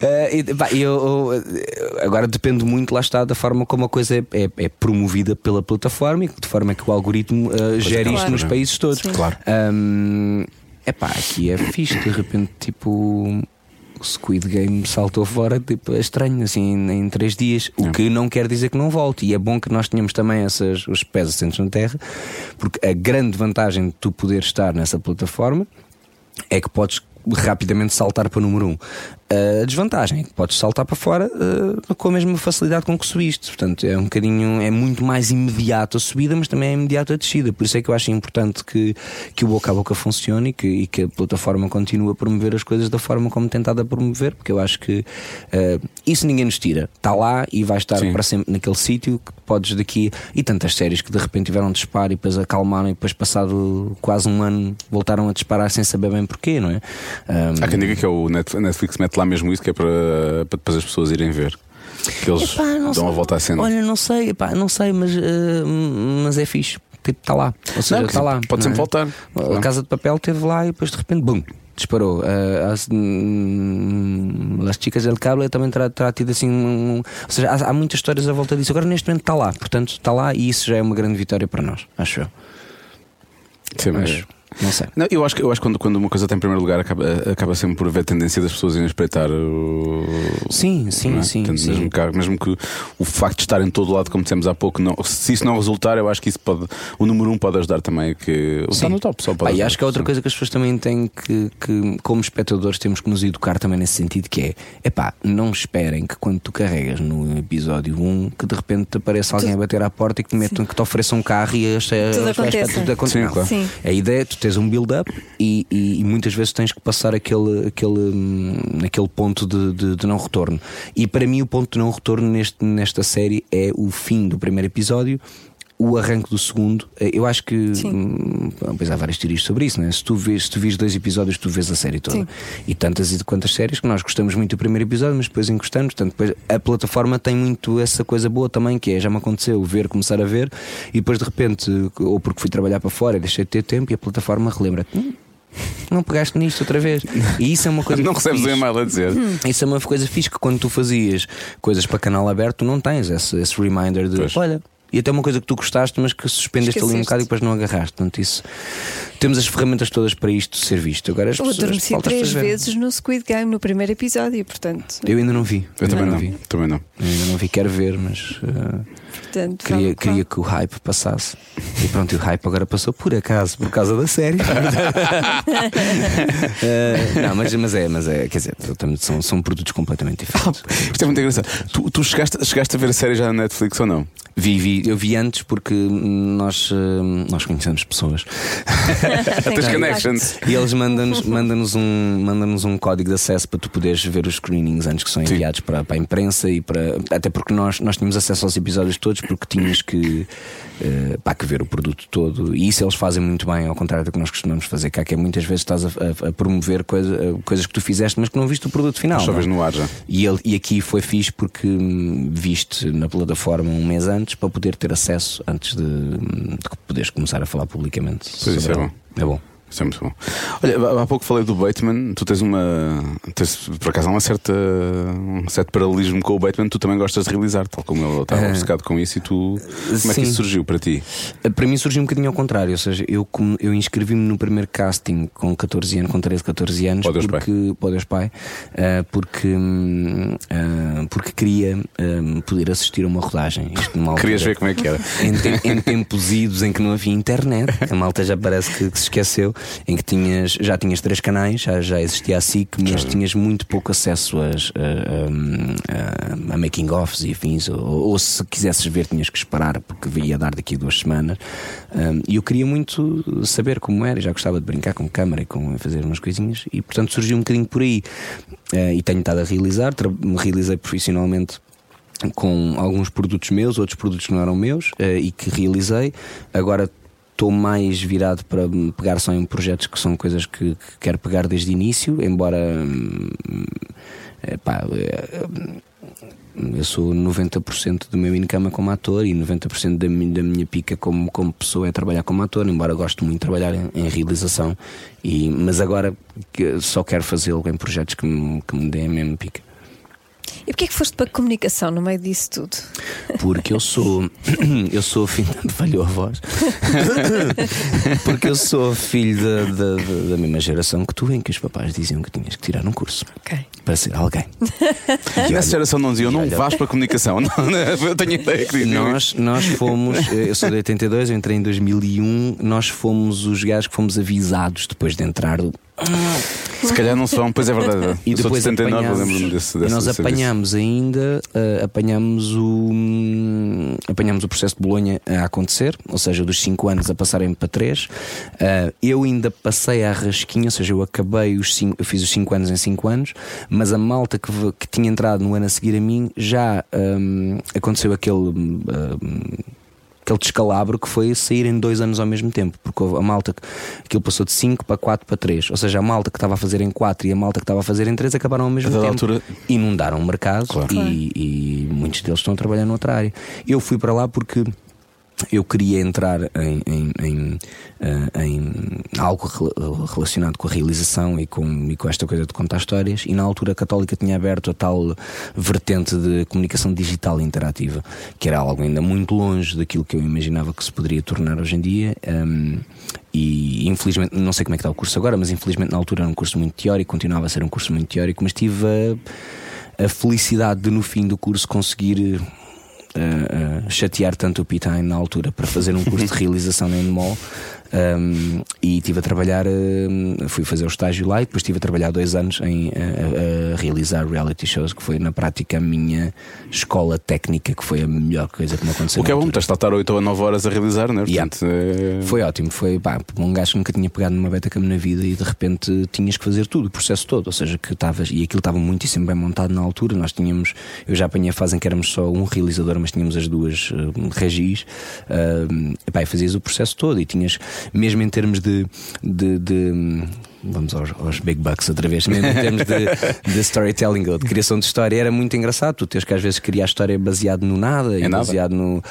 Eh, e, pá, eu- eu- agora depende muito, lá está, da forma como a coisa é, é- é promovida pela plataforma e de forma que o algoritmo eh, gere isto claro. nos países todos. Claro. é pá, aqui é fixe, de repente, tipo. O Squid Game saltou fora, tipo, é estranho, assim, em, em três dias. O É. que não quer dizer que não volte. E é bom que nós tenhamos também essas, os pés assentos na terra, porque a grande vantagem de tu poder estar nessa plataforma é que podes rapidamente saltar para o número 1. Um. A desvantagem é que podes saltar para fora uh, com a mesma facilidade com que subiste. Portanto, é um bocadinho, é muito mais imediato a subida, mas também é imediato a descida. Por isso é que eu acho importante que, que o boca a boca funcione e que, e que a plataforma continue a promover as coisas da forma como tentada a promover, porque eu acho que uh, isso ninguém nos tira. Está lá e vai estar Sim. para sempre naquele sítio que podes daqui. E tantas séries que de repente tiveram de disparo e depois acalmaram e depois, passado quase um ano, voltaram a disparar sem saber bem porquê, não é? Um, Há quem diga que é o Netflix mete lá mesmo isso, que é para, para depois as pessoas irem ver. Que eles Epá, dão sei. a volta à cena. Olha, não sei, epá, não sei, mas, eh, mas é fixe. Tipo, está lá. Ou seja, Não, está lá. pode sempre é? voltar. A Casa de Papel esteve lá e depois de repente, bum. Disparou. Uh, as, mm, as Chicas del Cable também terá, terá tido assim. Um, ou seja, há, há muitas histórias à volta disso. Agora, neste momento, está lá. Portanto, está lá e isso já é uma grande vitória para nós, acho eu. Sim, mas. Mas, não sei. Não, eu acho que, eu acho que quando, quando uma coisa está em primeiro lugar acaba, acaba sempre por haver tendência das pessoas a espreitar o. Sim, sim, é? sim, Portanto, sim. Mesmo, que, mesmo que o facto de estar em todo lado, como dissemos há pouco, não, se isso não resultar, eu acho que isso pode. O número um pode ajudar também que. O está no top, só pode Pá, e ajudar. acho que é outra coisa que as pessoas também têm que, que, como espectadores, temos que nos educar também nesse sentido: que é, epá, não esperem que quando tu carregas no episódio 1 que de repente te apareça alguém a bater à porta e que te, metam, que te ofereça um carro e este é Tudo este é aconteça. tudo acontecer. Sim, claro. Sim. A ideia é tu tens um build-up e, e- e muitas vezes tens que passar aquele, aquele, hum, aquele ponto de, de- de não retorno. E para mim, o ponto de não retorno neste, nesta série é o fim do primeiro episódio. O arranque do segundo, Eh, eu acho que Sim. hum, Pois há várias teorias sobre isso, né? se, tu vês, se tu vês dois episódios, tu vês a série toda. Sim. E tantas e de quantas séries que nós gostamos muito do primeiro episódio, mas depois encostamos. Portanto, depois a plataforma tem muito essa coisa boa também, que é já me aconteceu ver, começar a ver, e depois de repente, ou porque fui trabalhar para fora, deixei de ter tempo, e a plataforma relembra-te. "Hum, não pegaste nisto outra vez. E isso é uma coisa Não recebes um fixe. e-mail a dizer. Isso é uma coisa fixe que quando tu fazias coisas para canal aberto, tu não tens esse, esse reminder de Pois. olha. E até uma coisa que tu gostaste, mas que suspendeste ali um Esqueceste. bocado e depois não agarraste. Portanto, isso temos as ferramentas todas para isto ser visto. Agora as Eu pessoas adormeci três vezes no Squid Game, no primeiro episódio, portanto. Eu ainda não vi. Eu também Ainda não. vi. Também não. Eu ainda não vi, quero ver, mas uh, portanto queria, vamos- queria que o hype passasse. E pronto, e o hype agora passou por acaso, por causa da série. Uh, não, mas, mas é, mas é, quer dizer, são, são produtos completamente diferentes. Isto é muito engraçado. Tu, tu chegaste, chegaste a ver a série já na Netflix ou não? Vi, vi, eu vi antes porque nós, uh, nós conhecemos pessoas. Tens connections. E eles mandam-nos mandam um, mandam um código de acesso para tu poderes ver os screenings antes que são enviados para, para a imprensa e para. Até porque nós, nós tínhamos acesso aos episódios todos porque tinhas que, eh, pá, que ver o produto todo. E isso eles fazem muito bem, ao contrário do que nós costumamos fazer cá, que é muitas vezes estás a, a- a promover coisa, eh, coisas que tu fizeste, mas que não viste o produto final. Só é? vês no ar já. E, ele, e aqui foi fixe porque hum, viste na plataforma um mês antes para poder ter acesso antes de, de poderes começar a falar publicamente. Pois, isso é ela. É bom. Isso é muito bom. Olha, há pouco falei do Bateman. Tu tens uma. Tens, por acaso há uma certa, um certo paralelismo com o Bateman. Tu também gostas de realizar, tal como ele estava obcecado com isso. E tu. Como é que Sim. isso surgiu para ti? Uh, Para mim surgiu um bocadinho ao contrário, ou seja, eu, eu inscrevi-me no primeiro casting com 14 anos, com 13, 14 anos, Deus porque, pô, Deus Pai, uh, porque, hum, uh, porque queria um, poder assistir a uma rodagem. Isto Querias ver como é que era? em, em tempos idos em que não havia internet, a malta já parece que, que se esqueceu, em que tinhas, já tinhas três canais, já, já existia a SIC, mas tinhas muito pouco acesso às, a, a, a making offs e afins, ou, ou se quisesses ver, tinhas que esperar, porque ia dar daqui a duas semanas. E eu queria muito saber como era, já gostava de brincar com câmara e com fazer umas coisinhas, e portanto surgiu um bocadinho por aí. Uh, e tenho estado a realizar, me realizei profissionalmente com alguns produtos meus, outros produtos que não eram meus eh, e que realizei. Agora estou mais virado para pegar só em projetos que são coisas que, que quero pegar desde o início, embora hum, pá, hum, eu sou 90% do meu income como ator e 90% da minha, da minha pica como, como pessoa é trabalhar como ator, embora gosto muito de trabalhar em, em realização, e, mas agora só quero fazê-lo em projetos que me, que me deem a mesma pica. E porquê é que foste para a comunicação no meio disso tudo? Porque eu sou. Eu sou filho. Falhou a voz. Porque eu sou filho da, da, da- mesma geração que tu, em que os papais diziam que tinhas que tirar um curso Ok. para ser alguém. E nessa geração não diziam, não olha- vais para a comunicação. Não, não, eu tenho ideia que. Nós, nós fomos, eu sou de 82, eu entrei em 2001. Nós fomos os gajos que fomos avisados depois de entrar. Se calhar não são, pois é verdade. E sou de depois 79, eu apanhámos, lembro-me desse, e desse nós serviço. apanhámos ainda uh, apanhámos o hum, apanhámos o processo de Bolonha a acontecer, ou seja, dos 5 anos a passarem para 3. eu ainda passei à rasquinha, ou seja, eu acabei os cinco, eu fiz os 5 anos em 5 anos, mas a malta que, que tinha entrado no ano a seguir a mim já hum, aconteceu aquele. hum, aquele descalabro que foi sair em dois anos ao mesmo tempo, porque houve a malta que aquilo passou de 5 para 4 para 3, ou seja, a malta que estava a fazer em 4 e a malta que estava a fazer em 3 acabaram ao mesmo tempo, altura- inundaram o mercado Claro. e, e muitos deles estão a trabalhar noutra área. Eu fui para lá porque eu queria entrar em, em, em, eh, em algo rela- relacionado com a realização e com, e com esta coisa de contar histórias, e na altura a Católica tinha aberto a tal vertente de comunicação digital interativa, que era algo ainda muito longe daquilo que eu imaginava que se poderia tornar hoje em dia. ehm, e infelizmente, não sei como é que está o curso agora, mas infelizmente na altura era um curso muito teórico, continuava a ser um curso muito teórico, mas tive a, a felicidade de no fim do curso conseguir eh, chatear tanto o Pitine na altura para fazer um curso de realização na Endemol. Um, e estive a trabalhar, fui fazer o estágio lá e depois estive a trabalhar dois anos em a, a- realizar reality shows, que foi na prática a minha escola técnica, que foi a melhor coisa que me aconteceu. O que é bom, estás a estar 8 ou 9 horas a realizar, não é? Yeah. Portanto, é- Foi ótimo, foi pá, um gajo que nunca tinha pegado numa betacam na vida e de repente tinhas que fazer tudo, o processo todo, ou seja, que estavas, e aquilo estava muitíssimo bem montado na altura. Nós tínhamos, eu já apanhei a fase em que éramos só um realizador, mas tínhamos as duas uh, regis, uh, epá, e fazias o processo todo e tinhas, mesmo em termos de. de, de Vamos aos, aos big bucks outra vez, mesmo em termos de, de storytelling ou de criação de história, era muito engraçado. Tu tens que às vezes criar história baseado no nada e Em nada. baseado no,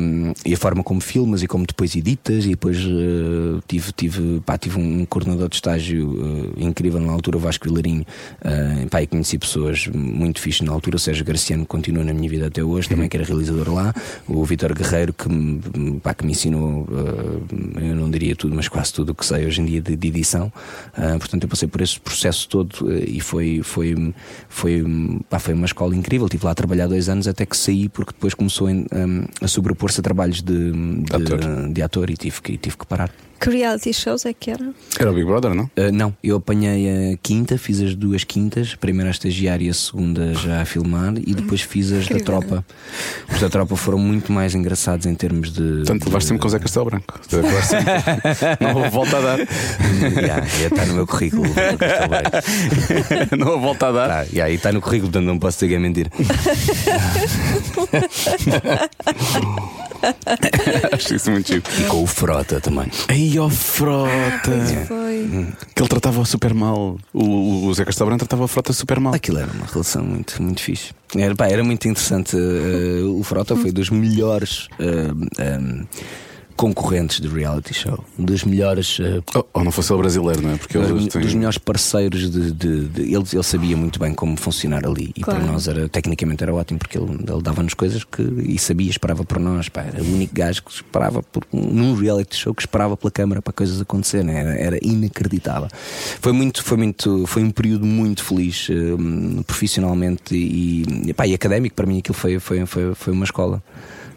um, e a forma como filmas e como depois editas. E depois uh, tive, tive, pá, tive um coordenador de estágio uh, incrível na altura, o Vasco Vilarinho uh, pá, e conheci pessoas muito fixe na altura, o Sérgio Garciano continua na minha vida até hoje, também que era realizador lá, o Vitor Guerreiro que, me- pá, que me ensinou uh, eu não diria tudo, mas quase tudo o que sei hoje em dia de, de edição Uh, portanto eu passei por esse processo todo uh, e foi, foi, foi, pá, foi uma escola incrível, estive lá a trabalhar dois anos até que saí porque depois começou em, um, a sobrepor-se a trabalhos de, de, Ator. de ator e tive que, tive que parar. Que reality shows é que era? Era o Big Brother, não? Uh, não, eu apanhei a quinta, fiz as duas quintas, a primeira a estagiar e a segunda já a filmar, e depois fiz as da tropa. Os da tropa foram muito mais engraçados em termos de. Portanto, levaste sempre com o Zé Castelo Branco. Não houve volta a dar. yeah, já está no meu currículo. Castelo Branco. não houve volta a dar. Tá, yeah, e está no currículo, portanto não posso dizer que é mentira. Acho isso muito chique. E com o Frota também. Aí, ó frota! Foi. Que ele tratava super mal. O, o Zé Castelo Branco tratava a frota super mal. Aquilo era uma relação muito, muito fixe. Era, pá, era muito interessante. eh, o Frota foi dos melhores eh, eh, concorrentes de reality show. Um dos melhores. Oh, ou não fosse ele brasileiro, não é? Porque dos, eles têm- dos melhores parceiros de, de- de- ele, ele sabia muito bem como funcionar ali e Claro. para nós era tecnicamente era ótimo porque ele, ele dava-nos coisas que e sabia, esperava por nós pá, era o único gajo que esperava por, num reality show que esperava pela câmara para coisas acontecerem era, era inacreditável foi muito foi muito foi um período muito feliz eh, profissionalmente e, e, pá, e académico para mim aquilo foi foi, foi, foi uma escola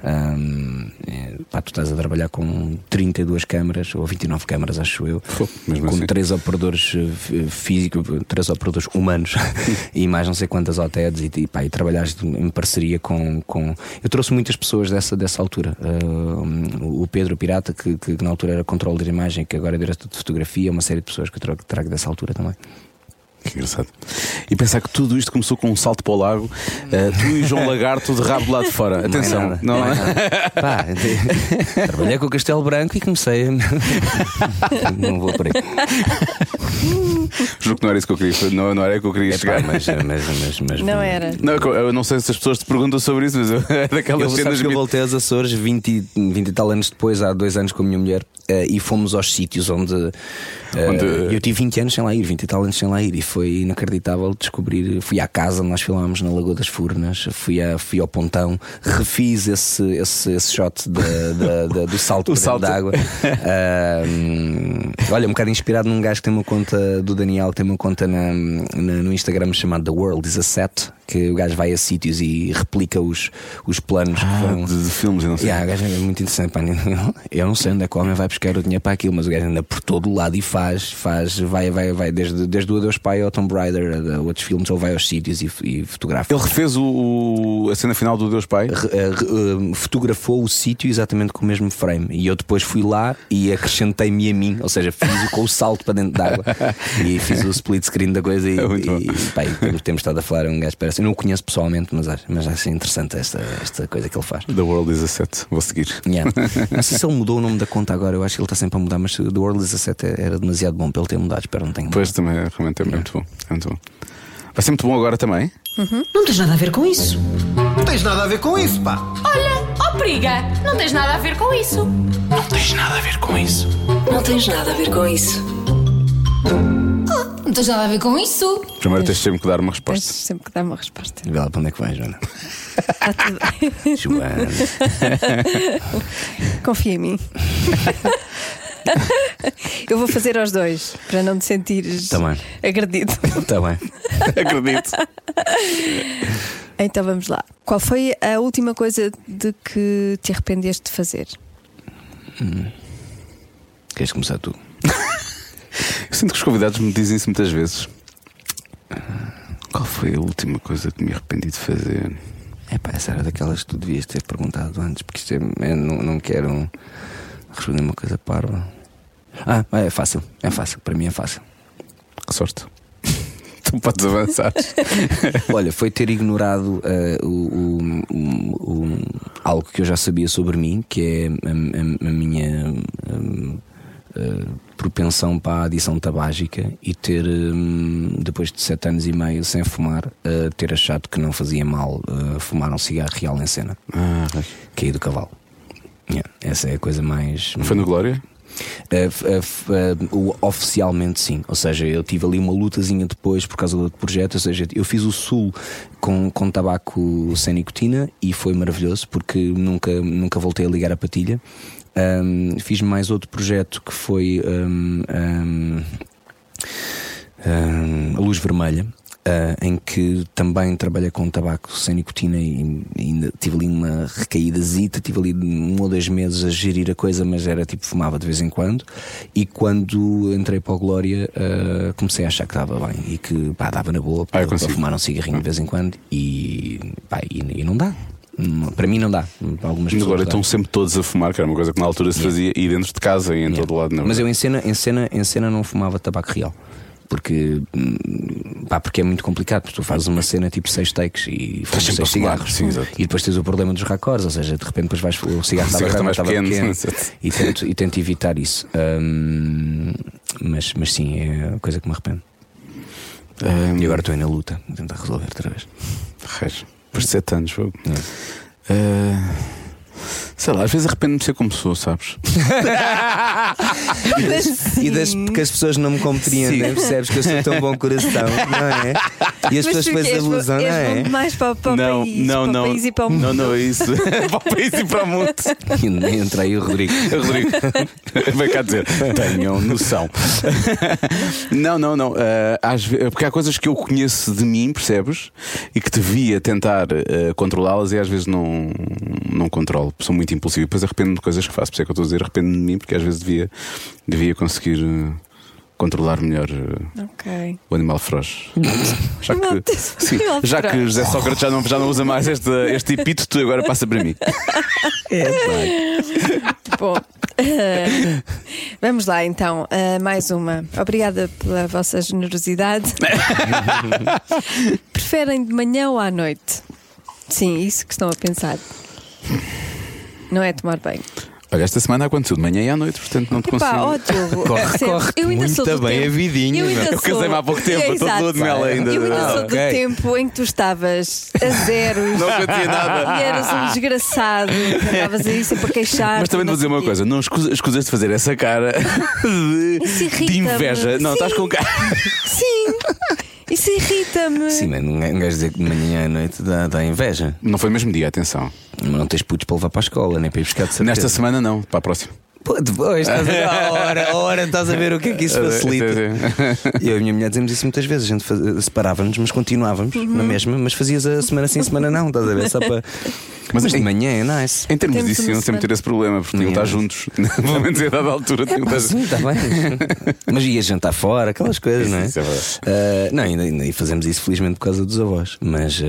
Ahm, é, pá, tu estás a trabalhar com 32 câmaras ou 29 câmaras, acho eu, com assim. três operadores eh, físicos, três operadores humanos e mais não sei quantas OTEDs e, e, pá, e trabalhaste em parceria com, com. Eu trouxe muitas pessoas dessa, dessa altura. Ah, o Pedro Pirata, que, que na altura era controle de imagem, que agora é diretor de fotografia, uma série de pessoas que eu trago, trago dessa altura também. Que engraçado. E pensar que tudo isto começou com um salto para o lago, eh, tu e João Lagarto de rabo de lá de fora. Atenção, nada, não é é? nada. Pá, trabalhei com o Castelo Branco e comecei a. não vou por aí. Juro que não era isso que eu queria, não, não era que eu queria Epá, chegar. mas, mas, mas, mas- Não era. Não, eu não sei se as pessoas te perguntam sobre isso, mas eu, é Eu, daquelas sabes cenas que eu voltei aos Açores 20, e- 20 e tal anos depois, há dois anos com a minha mulher, eh, e fomos aos sítios onde, eh, Onde- eu tive 20 anos sem lá ir, 20 e tal anos sem lá ir, e foi inacreditável descobrir. Fui à casa, nós filmámos na Lagoa das Furnas, fui, a, fui ao Pontão, refiz esse, esse, esse shot da- da- da- do salto salto. d'água. Hum, olha, um bocado inspirado num gajo que tem uma conta do Daniel, que tem uma conta na, na- no Instagram chamado The World is a Set, que o gajo vai a sítios e replica os, os planos Ah, foram. de, de filmes e não sei. Yeah, o gajo é muito interessante. pá. Eu não sei onde é que o homem vai buscar o dinheiro para aquilo, mas o gajo anda por todo o lado e faz, faz vai, vai, vai, desde, desde o Adeus Pai ao Tomb Raider, a, outros filmes, ou vai aos sítios e, e fotografa. Ele refez o, a cena final do Deus Pai. Re- eh, re- eh, fotografou o sítio exatamente com o mesmo frame e eu depois fui lá e acrescentei-me a mim, ou seja, fiz o com o salto para dentro d'água e fiz o split screen da coisa e, É bom. e, pá, e temos, temos estado a falar, é um gajo parece, eu não o conheço pessoalmente, mas acho, mas acho interessante esta, esta coisa que ele faz. The World is a Set. Vou seguir. Yeah. Não sei se ele mudou o nome da conta agora, eu acho que ele está sempre a mudar, mas The World 17 era demasiado bom para ele ter mudado, espero não tenha mudado. Pois também, realmente é muito bom. É muito bom. Vai ser muito bom agora também. Não tens nada a ver com isso. Não tens nada a ver com isso, pá. Olha, ó rapariga, não tens nada a ver com isso. Não tens nada a ver com isso. Não tens nada a ver com isso. Não tens nada a ver com isso. Primeiro tens sempre que dar uma Tens resposta. sempre que dar uma resposta. Vê lá para onde é que vai, Joana. Está tudo bem. Joana. Confia em mim. Eu vou fazer aos dois para não te sentires Tá bem. agredido. Está bem. Acredito. Então vamos lá. Qual foi a última coisa de que te arrependeste de fazer? Queres começar tu? Eu sinto que os convidados me dizem isso muitas vezes. Qual foi a última coisa que me arrependi de fazer? É pá, essa era daquelas que tu devias ter perguntado antes, porque isto é, eu não, não quero responder uma coisa parva. Ah, é fácil, é fácil, para mim é fácil. Que sorte. tu podes avançar. Olha, foi ter ignorado eh, o, o- o- algo que eu já sabia sobre mim, que é a, a- a minha hum, eh, propensão para a adição tabágica e ter, hum, depois de sete anos e meio sem fumar, eh, ter achado que não fazia mal eh, fumar um cigarro real em cena. Ah, Caí do cavalo. Yeah, essa é a coisa mais. foi no Glória? Uh, uh, uh, oficialmente sim, ou seja, eu tive ali uma lutazinha depois por causa do outro projeto. Ou seja, eu fiz o Sul com, com tabaco sem nicotina e foi maravilhoso porque nunca, nunca voltei a ligar a patilha. Um, fiz mais outro projeto que foi um, um, a Luz Vermelha. uh, em que também trabalhei com tabaco sem nicotina e, e ainda tive ali uma recaídazita, tive ali um ou dois meses a gerir a coisa, mas era tipo fumava de vez em quando. E quando entrei para o Glória, uh, comecei a achar que estava bem e que pá, dava na boa Ah, para, para consigo. fumar um cigarrinho de vez em quando e, pá, e, e não dá. Para mim não dá. Algumas Glória dá. estão sempre todos a fumar, que era uma coisa que na altura se fazia e dentro de casa e em todo lado. Mas eu em cena, em, cena, em cena não fumava tabaco real. Porque, hum, pá, porque é muito complicado, porque tu fazes uma cena tipo seis takes e fumas seis cigarros. sim, e depois tens o problema dos raccords, ou seja, de repente depois vais, o cigarro estava está estava mais pequeno, e, tento, e tento evitar isso. Hum, mas, mas sim, é coisa que me arrependo. Ahm, E agora estou aí na luta, a tentar resolver outra vez. Reis. De 7 anos, fogo. É. Ah, sei lá, às vezes arrependo-me de ser como sou, sabes? E das, porque as pessoas não me compreendem, percebes que eu sou tão bom coração, não é? E as pessoas depois abusam, não é? demais para, para não, o país, não, para não. o país e para o mundo. Não, não é isso. para o país e para o mundo. E entra aí o Rodrigo. Rodrigo, vai cá dizer, tenham noção. não, não, não. Ah, às ve- porque há coisas que eu conheço de mim, percebes? E que devia tentar ah, controlá-las e às vezes não, não controlo. Sou muito impulsivo. E depois arrependo-me de coisas que faço. Por isso é que eu estou a dizer, arrependo-me de mim, porque às vezes devia, devia conseguir ah, controlar melhor ah, Ok. o animal feroz. Já que, sim, animal já que. José Sócrates já não, já não usa mais este, este epíteto, agora passa para mim. Bom, eh, vamos lá então, eh, mais uma. Obrigada pela vossa generosidade. Preferem de manhã ou à noite? Sim, isso que estão a pensar. Não é tomar banho. Olha, esta semana aconteceu de manhã e à noite, portanto não te Epá, consigo. ó Diogo, Corre, corre eu ainda sou do bem tempo, a vidinha, Eu, ainda. Eu casei-me há pouco tempo, É, estou de mel ainda. Eu ainda Ah, sou do tempo em que tu estavas a zeros Não acontecia nada. e eras um desgraçado. Andavas aí sempre a queixar. Mas também te vou dizer uma coisa: não escusa- escusas de fazer essa cara de, de inveja. Não, Sim. estás com cara. Sim, isso irrita-me. Sim, mas não um gajo dizer que de manhã à noite dá, dá inveja. Não foi mesmo dia, atenção. Mas não tens putos para levar para a escola, nem para ir buscar de certeza. Nesta semana, não, para a próxima. Pô, depois estás a ver a hora, a hora estás a ver o que é que isso facilita. E eu e a minha mulher dizemos isso muitas vezes. A gente separava-nos, mas continuávamos Uhum. na mesma, mas fazias a semana sim, semana não, estás a ver? Só para. Mas Mas de em- manhã é nice. Em termos disso, uma iam sempre ter esse problema, porque tinham de estar juntos. Pelo menos a dada altura tinham de estar sim, está bem. Mas ia jantar fora, aquelas coisas, não é? Isso é verdade. Ah, não, ainda, ainda e fazemos isso felizmente por causa dos avós. Mas.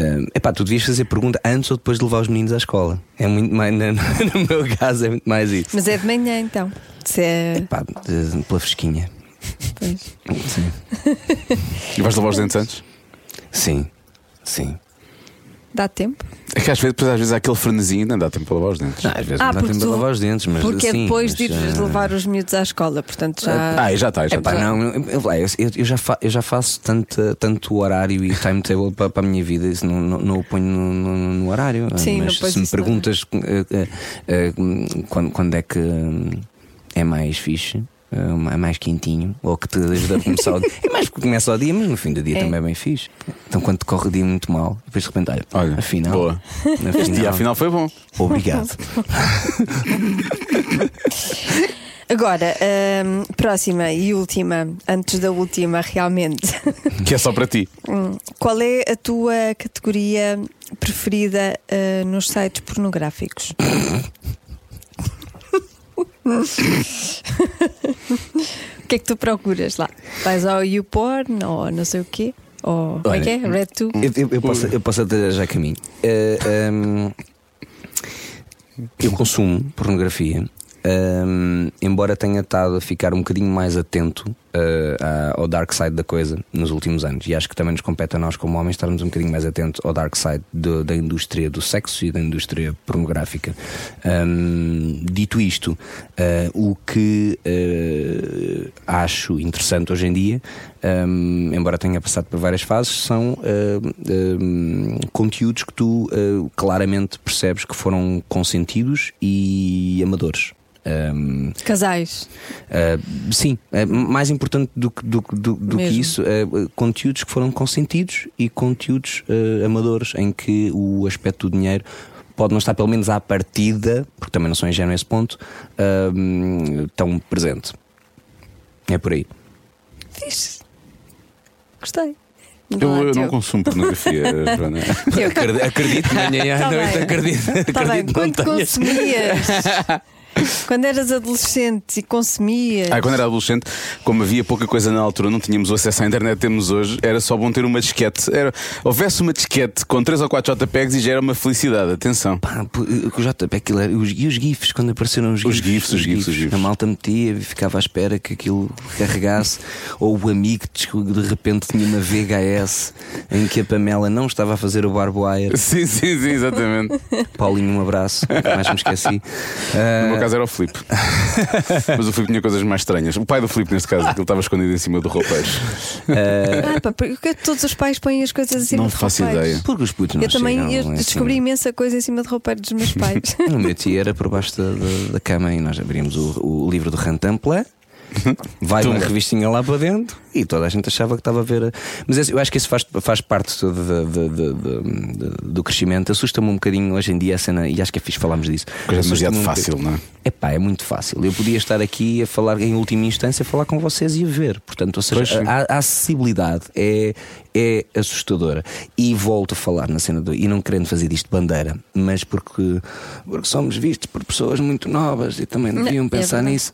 É epá, tu devias fazer pergunta antes ou depois de levar os meninos à escola. É muito mais. No, no meu caso, é muito mais isso. Mas é de manhã então. Se é... Epá, de- pela fresquinha. pois. Sim. E vais lavar os dentes antes? Sim. Sim. Dá tempo? É que às vezes, depois, às vezes há aquele frenesim, não dá tempo para lavar os dentes. Não, às vezes Ah, não dá porque tempo de tu- lavar os dentes, mas Porque é depois mas, de ires eh, levar os miúdos à escola, portanto já. Ah, e já está, já está. não, eu, eu- eu- eu já fa- eu já faço tanto, tanto horário e timetable para, para a minha vida, isso não, não, não o ponho no, no- no horário. Sim, mas se me perguntas quando, quando é que hum, é mais fixe. É mais quentinho, ou que te ajuda a começar o dia. É mais porque começa o dia, mas no fim do dia É. também é bem fixe. Então, quando te corre o dia muito mal, depois de repente, olha, Olha, afinal, boa. afinal, Este dia afinal foi bom. obrigado. Agora, hum, próxima e última, antes da última, realmente. Que é só para ti. Hum, Qual é a tua categoria preferida uh, nos sites pornográficos? o que é que tu procuras lá? Vais ao YouPorn ou não sei o quê? Ou como é Olha, que é? RedTube? Eu, eu, eu posso, eu posso até já caminho. Eh, ehm, eu consumo pornografia. ehm, embora tenha estado a ficar um bocadinho mais atento à- ao dark side da coisa nos últimos anos, e acho que também nos compete a nós, como homens, estarmos um bocadinho mais atentos ao dark side do- da indústria do sexo e da indústria pornográfica. Ehm, dito isto, eh, o que eh, acho interessante hoje em dia, ehm, embora tenha passado por várias fases, são ehm, conteúdos que tu claramente percebes que foram consentidos e amadores. Ehm, Casais. Uh, sim, é mais importante do, que- do, do, do que isso, é, uh, conteúdos que foram consentidos e conteúdos uh, amadores em que o aspecto do dinheiro pode não estar, pelo menos à partida, porque também não sou ingênuo a esse ponto, uh, tão presente. É por aí. Fixe. Gostei. Eu, eu não consumo pornografia, Joana. Acredito, acredito manhã à noite, bem. acredito, Tá bem, acredito não quando consumias, quando eras adolescente e consumias. Ah, quando era adolescente, como havia pouca coisa na altura, não tínhamos o acesso à internet que temos hoje, era só bom ter uma disquete. Era, houvesse uma disquete com 3 ou 4 JPEGs e já era uma felicidade. Atenção. Pá, o JPEG aquilo era, os- e os GIFs, quando apareceram os Os GIFs, GIFs, os GIFs, os GIFs. A malta metia e ficava à espera que aquilo carregasse, ou o amigo que de repente tinha uma VHS em que a Pamela não estava a fazer o Barbwire. Sim, sim, sim, exatamente. Paulinho, um abraço, nunca mais me esqueci. Ah, No meu caso era o Filipe. Mas o Filipe tinha coisas mais estranhas. O pai do Filipe, neste caso, que ele estava escondido em cima do roupeiro. Ah, pá, porque todos os pais põem as coisas acima Não de faço roupeiros? ideia. porque os putos não Eu também eu é assim. descobri imensa coisa em cima de roupeiro dos meus pais. O meu tio era por baixo da, da- da cama e nós abrimos o, o livro do Rantanplan. Vai uma revistinha lá para dentro e toda a gente achava que estava a ver. a- Mas esse- eu acho que isso faz, faz parte do, do- do- do- crescimento. Assusta-me um bocadinho hoje em dia a cena, e acho que é fixe falarmos disso. Assusta-me demasiado um fácil, bocadinho. não é? Epá, é muito fácil. Eu podia estar aqui a falar, em última instância, a falar com vocês e a ver. Portanto, seja, a, a acessibilidade é, é assustadora. E volto a falar na cena do. E não querendo fazer disto bandeira, mas porque, porque somos vistos por pessoas muito novas e também deviam é pensar verdade. nisso.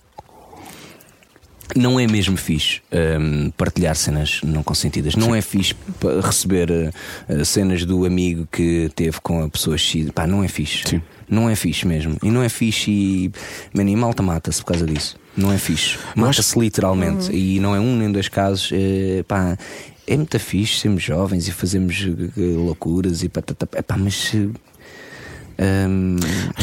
Não é mesmo fixe hum, partilhar cenas não consentidas. Não é fixe receber uh, cenas do amigo que teve com a pessoa X. Pá, não é fixe. Sim. Não é fixe mesmo. E não é fixe e. Mano, e malta mata-se por causa disso. Não é fixe. Mata-se literalmente. E não é um nem dois casos. eh, pá, é muito fixe sermos jovens e fazemos loucuras e patata. Epá, mas. Hum,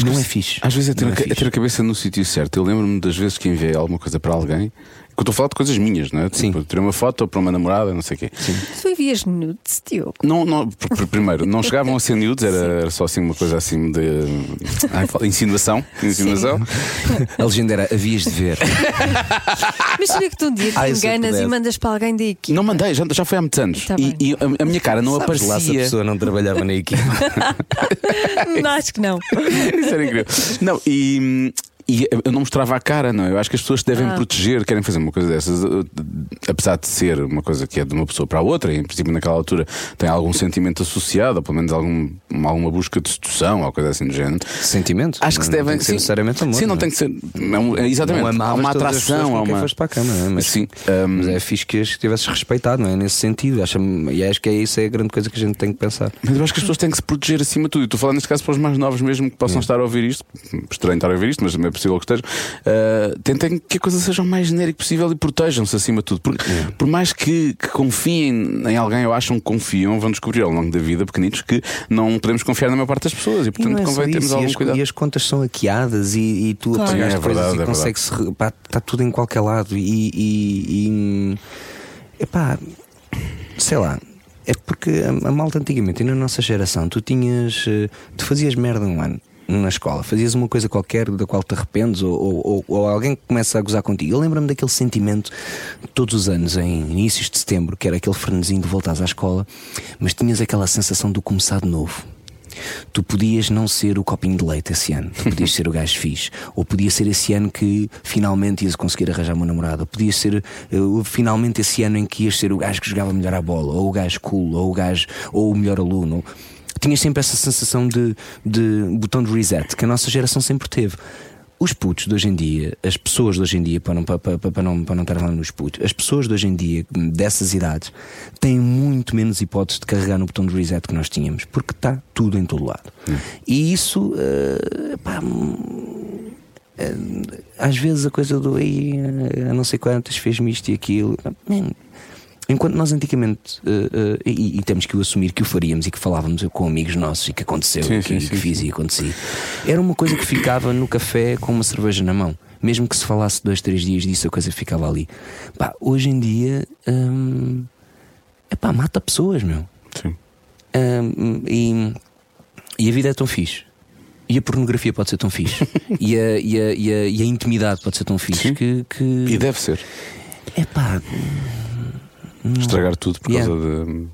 não é fixe. Às vezes é ter, Não a, é ter a cabeça no sítio certo. Eu lembro-me das vezes que enviei alguma coisa para alguém. Que eu estou a falar de coisas minhas, não é? Sim. Tipo, tirei uma foto para uma namorada, não sei o quê. tu envias nudes, Diogo. Não, não, pr- pr- primeiro, não chegavam a ser nudes, era, era só assim uma coisa assim de ai, fala- insinuação. insinuação. A legenda era havias de ver. Imagina que tu um dia te Ai, se eu enganas e pudesse. mandas para alguém da equipe. Não mandei, já, já foi há muitos anos. Tá e bem. e a, a minha cara não Sabes lá se a aparecia. pessoa não trabalhava na equipe. Não, acho que não. Isso era incrível. Não, e. E eu não mostrava a cara, não. é? Eu acho que as pessoas se devem Ah. proteger, querem fazer uma coisa dessas, apesar de ser uma coisa que é de uma pessoa para a outra, e em princípio naquela altura tem algum sentimento associado, ou pelo menos algum, alguma busca de sedução, ou coisa assim do género. Sentimento? Acho que se Não devem tem que ser sim. necessariamente amor. Sim, não é? tem que ser. é um- é exatamente. Não há uma atração, há uma. foste para a cama, não é? mas, Sim, um, mas é fixe que as tivesses respeitado, não é? Nesse sentido. Acho, e acho que é isso é a grande coisa que a gente tem que pensar. Mas eu acho que as pessoas têm que se proteger acima de tudo. E estou a falar neste caso para os mais novos mesmo que possam estar a ouvir isto. Estranho estar a ouvir isto, mas é possível que estejam, uh, tentem que a coisa seja o mais genérica possível e protejam-se acima de tudo. Porque, Por mais que, que confiem em alguém ou acham que confiam, vão descobrir ao longo da vida, pequenitos, que não podemos confiar na maior parte das pessoas e, E portanto, não é convém termos e algum as, cuidado. e as contas são hackeadas e, e tu Claro. Apagaste é coisas verdade, e é consegue-se. Está tudo em qualquer lado e. e, e epá, sei lá. É porque a, a malta antigamente, e na nossa geração, tu tinhas. eh, Tu fazias merda um ano na escola, fazias uma coisa qualquer da qual te arrependes ou, ou, ou- ou alguém começa a gozar contigo. Eu lembro-me daquele sentimento todos os anos, em inícios de setembro, que era aquele frenesinho de voltares à escola, mas tinhas aquela sensação de começar de novo. Tu podias não ser o copinho de leite esse ano, tu podias ser o gajo fixe, ou podia ser esse ano que finalmente ias conseguir arranjar uma namorada, ou podias ser eh, finalmente esse ano em que ias ser o gajo que jogava melhor a bola, ou o gajo cool, ou o gajo, ou o melhor aluno. Tinhas sempre essa sensação de, de botão de reset que a nossa geração sempre teve. Os putos de hoje em dia, as pessoas de hoje em dia, para não, para, para, para não, para não estar falando nos putos, as pessoas de hoje em dia, dessas idades, têm muito menos hipótese de carregar no botão de reset que nós tínhamos, porque está tudo em todo lado. E isso, eh, pá, hum, eh, às vezes a coisa do aí, eh, a não sei quantas, fez-me isto e aquilo. Man, Enquanto nós antigamente, eh, eh, e, e temos que o assumir que o faríamos e que falávamos com amigos nossos e que aconteceu Sim, e que, sim, que sim, fiz e acontecia, era uma coisa que ficava no café com uma cerveja na mão. Mesmo que se falasse dois, três dias disso, a coisa ficava ali. Pá, hoje em dia, hum, epá, mata pessoas, meu. Sim. Hum, e, e a vida é tão fixe. E a pornografia pode ser tão fixe. e, a, e, a, e, a, e a intimidade pode ser tão fixe Sim. que. que... E deve ser. Estragar tudo por Yeah. causa de.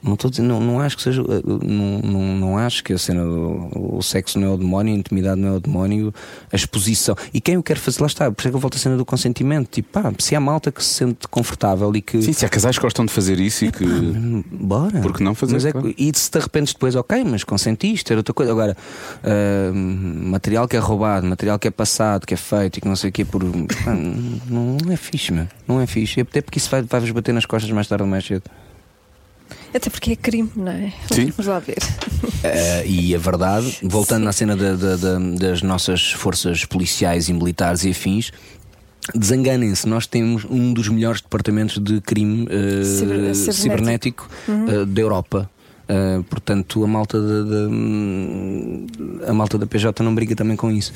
Não, estou dizendo, não, não acho que seja. uh, Não, não, não acho que a cena do o sexo não é o demónio, a intimidade não é o demónio, a exposição. E quem o quer fazer, lá está, por isso é que eu volto à cena do consentimento. Tipo, pá, se há malta que se sente confortável e que. Sim, se há casais que gostam de fazer isso e que. Hum, Bora. Por que não fazer, Mas é, claro. que- E se de repente depois, ok, mas consentiste, era outra coisa. Agora, ah, material que é roubado, material que é passado, que é feito e que não sei o que por. pá, não, é fixe, meu. Não é fixe. Até porque isso vai- vai-vos bater nas costas mais tarde ou mais cedo. Até porque é crime, não é? Sim. Vamos lá ver. Eh, e a verdade, voltando à cena da- da- da- das nossas forças policiais e militares e afins. Desenganem-se, nós temos um dos melhores departamentos de crime eh, Ciber- cibernético, eh, da Europa. Eh, portanto, a malta da, da- a malta da PJ não briga também com isso.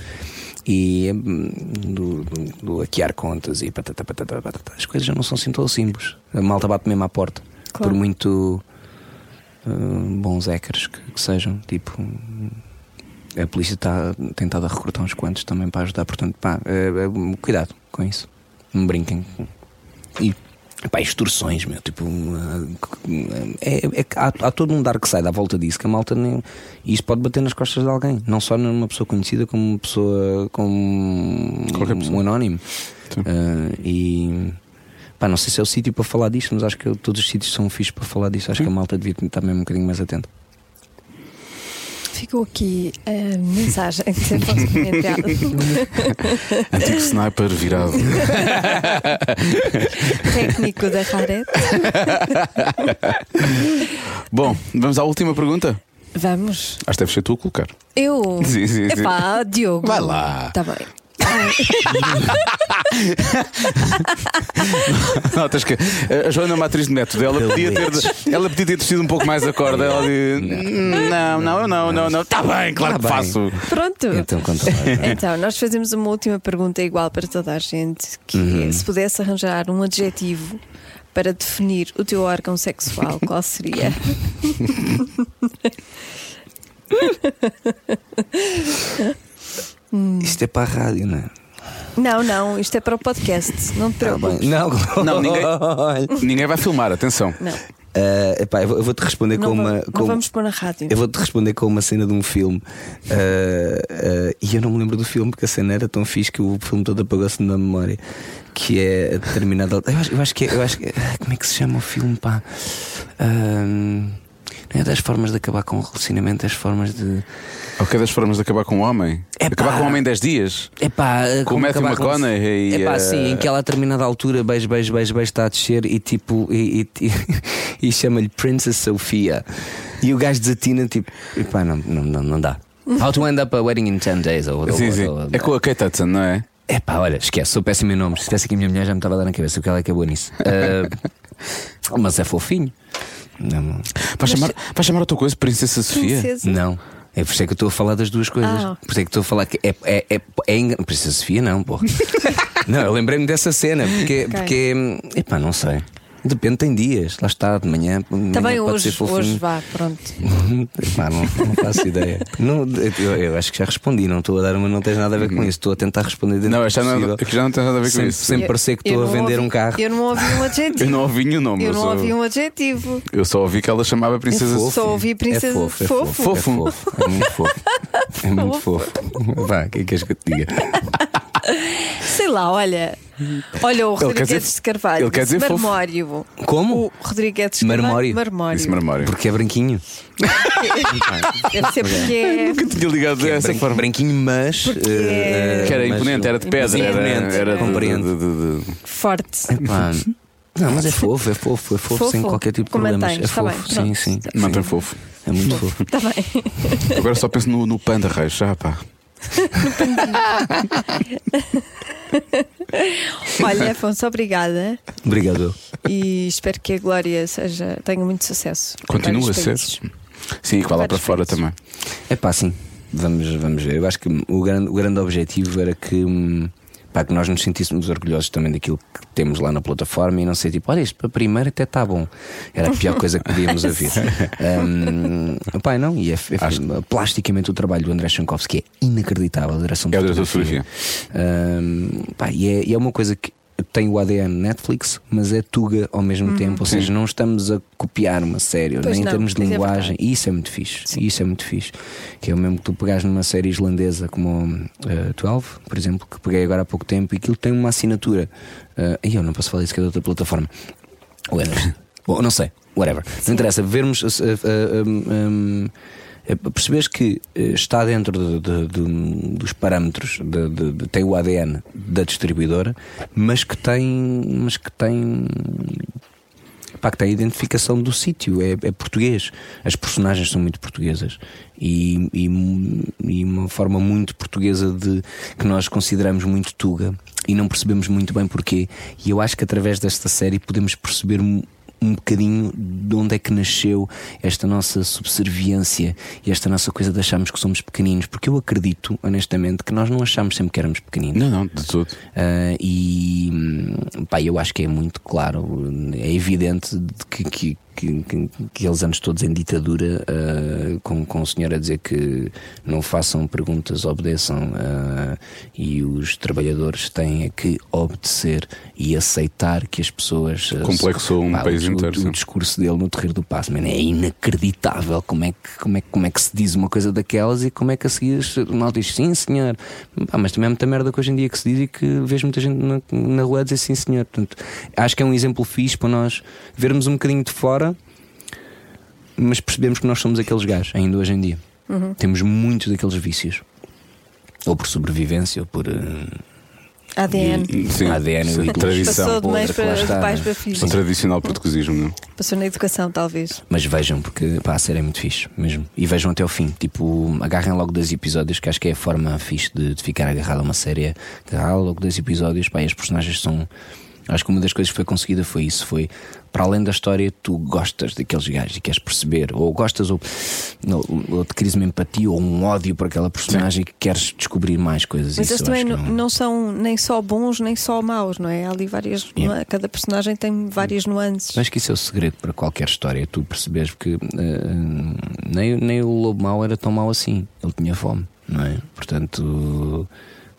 E do, do, do hackear contas e patata, patata, patata, as coisas já não são assim tão simples. A malta bate mesmo à porta. Claro. Por muito uh, bons hackers que, que sejam, tipo. A polícia está tentado a recrutar uns quantos também para ajudar, portanto, pá, eh, eh, cuidado com isso. Não brinquem. E pá, extorsões, meu, tipo, eh, é, é há, há todo um dark side à volta disso que a malta nem. E isso pode bater nas costas de alguém, não só numa pessoa conhecida, como uma pessoa, como Qualquer pessoa. um anónimo. Eh, e pá, não sei se é o sítio para falar disto, mas acho que todos os sítios são fixos para falar disso. Acho que a malta devia estar mesmo um bocadinho mais atenta. Ficou aqui a mensagem que você pode comentar. Antigo sniper virado. Técnico da Rarete. Bom, vamos à última pergunta. Vamos. Acho que deve ser tu a colocar. Eu. Sim, sim, sim. Epá, Diogo. Vai lá. Tá bem. Notas que a Joana é uma atriz de método. Ela podia ter, ela podia ter descido um pouco mais a corda. Ela disse: Não, não, não, não, não. Está bem, claro que Tá bem. faço. Pronto. Então. Então, nós fazemos uma última pergunta igual para toda a gente, que Uhum. é, se pudesse arranjar um adjetivo para definir o teu órgão sexual, qual seria? Isto é para a rádio, não é? Não, não, isto é para o podcast, não te Tá preocupes. bem. Não, Não, ninguém-. Ninguém vai filmar, atenção. Não, Eh, epá, eu vou- eu vou-te responder não, com uma. não com- vamos pôr na rádio. Eu vou-te responder com uma cena de um filme. Eh, eh, e eu não me lembro do filme porque a cena era tão fixe que o filme todo apagou-se na memória. Que é a determinada. Eu acho, eu acho que é. Eu acho que, ah, como é que se chama o filme, pá? Ahm, é das formas de acabar com o relacionamento, é as formas de. Ou que é das formas de acabar com o homem? Epá. Acabar com o homem em 10 dias? É pá, Com o Matthew McConaughey e, É pá, eh, sim, em que ela a determinada altura, beijo, beijo, beijo, beijo, está a descer e tipo, e, e, e chama-lhe Princess Sofia. E o gajo desatina, tipo, epá, não, não, não, não dá. How to end up a wedding in 10 days. Ou, Sim, sim. ou- É com a Kate Hudson, não é? É pá, olha, esquece, sou péssimo em nomes. Se tivesse aqui a minha mulher já me estava a dar na cabeça, porque ela é que é boa nisso. Ah, mas é fofinho. Não, Vai chamar, vai chamar a tua coisa Princesa Sofia? Princesa. não. É por isso é que eu estou a falar das duas coisas. Ah. Por isso é que estou a falar que é. é, é, é engan- Princesa Sofia, não, porra. não, eu lembrei-me dessa cena, porque. porque epá, não sei. Depende, tem dias. Lá está, de manhã. de manhã Também pode hoje, hoje vá, pronto. Epá, não, não faço ideia. Não, eu, eu acho que já respondi, não estou a dar uma, não tens nada a ver com isso. Estou a tentar responder dentro Não, já não, é que já não tem nada a ver com sem, isso. sem parecer que estou a vender ouvi- um carro. Eu não ouvi um adjetivo. Eu não ouvi nenhum nome. Eu eu não só, ouvi um adjetivo. eu só ouvi que ela chamava Princesa É Sofia. fofo. Só ouvi princesa é fofo, é fofo. fofo. Fofo. É fofo. É muito fofo. É muito fofo. Vá, o que é que queres que eu te diga? Sei lá, olha. Olha, o Rodrigues dizer- de Carvalho. ele quer dizer fofo. marmório. Como? O Rodrigues de Carvalho. Marmório. Marmório. Disse marmório. Porque é branquinho. Deve ser porque é. Nunca tinha ligado dessa Bran- forma. Branquinho, mas. eh, Que era mas- imponente, era de pedra. Era, Imponente, era de- compreendo. de- de- de- forte. Epá, Não, mas é fofo, é fofo, é fofo, Fofo? sem qualquer tipo de Como problemas. É mantens, tá fofo, bem, sim, sim. Mantém fofo. É muito fofo. Está bem. Agora só penso no, no panda reis, já pá. Olha, Afonso, obrigada. Obrigado. E espero que a Glória seja, tenha muito sucesso. Continua a ser. países. Sim, e que vá lá para Vários fora países. também. É pá, sim. Vamos, vamos ver. Eu acho que o grande, o grande objetivo era que, hum, pá, que nós nos sentíssemos orgulhosos também daquilo que temos lá na plataforma e não sei, tipo, olha, isto para primeiro até está bom. Era a pior coisa que podíamos haver. Hum, pá, não, e é, é- plasticamente o trabalho do André Chankowski é inacreditável. A direção de É de fotografia. Hum, pá, e, é, e é uma coisa que tem o ADN Netflix, mas é Tuga ao mesmo tempo. Ou seja, não estamos a copiar uma série, Pois nem em não, termos de é linguagem. verdade. E isso é muito fixe. Isso é muito fixe. Que é o mesmo que tu pegares numa série islandesa como uh, 12, por exemplo, que peguei agora há pouco tempo, e aquilo tem uma assinatura. Uh, e eu não posso falar isso que é de outra plataforma. Whatever. Bom, não sei, whatever. Não interessa. Vermos. uh, uh, um, é perceberes que eh, está dentro de- de- de- dos parâmetros, tem o ADN da distribuidora, mas que tem, mas que tem pá, que tem a identificação do sítio, é, é português. As personagens são muito portuguesas e, e, e uma forma muito portuguesa de que nós consideramos muito tuga e não percebemos muito bem porquê. E eu acho que através desta série podemos perceber um, bocadinho de onde é que nasceu esta nossa subserviência e esta nossa coisa de acharmos que somos pequeninos, porque eu acredito, honestamente, que nós não achamos sempre que éramos pequeninos. Não, não, de tudo. Ah, e hum, pá, eu acho que é muito claro, é evidente de que, que, que, que- que aqueles anos todos em ditadura, ah, com, com o senhor a dizer que não façam perguntas, obedeçam, ah, e os trabalhadores têm é que obedecer e aceitar que as pessoas. ah, Complexou um pá, país o, inteiro, O, o discurso dele no Terreiro do Passo, man, é inacreditável como é, que, como, é, como é que se diz uma coisa daquelas e como é que a seguir o mal diz sim, senhor. Pá, mas também é muita merda que hoje em dia que se diz e que vejo muita gente na, na rua a dizer sim, senhor. Portanto, acho que é um exemplo fixe para nós vermos um bocadinho de fora, mas percebemos que nós somos aqueles gajos ainda hoje em dia. Temos muitos daqueles vícios. Ou por sobrevivência, ou por. eh, ADN. Sim, ADN, sim, e tradição. Passou de mães lá para, de pais para filhos. O tradicional portuguesismo, não? Passou na educação, talvez. Mas vejam, porque pá, a série é muito fixe mesmo. E vejam até ao fim. Tipo, agarrem logo dois episódios, que acho que é a forma fixe de, de ficar agarrado a uma série. é Agarrar logo dois episódios, pá, e as personagens são. Acho que uma das coisas que foi conseguida foi isso: foi para além da história, tu gostas daqueles gajos e queres perceber, ou gostas, ou, ou, crias uma empatia ou um ódio por aquela personagem que queres descobrir mais coisas. Mas eles também não, não são nem só bons nem só maus, não é? Há ali várias. Yeah. é? Cada personagem tem várias nuances. Acho que isso é o segredo para qualquer história, tu percebes que eh, nem, nem o lobo mau era tão mau assim, ele tinha fome, não é? Portanto,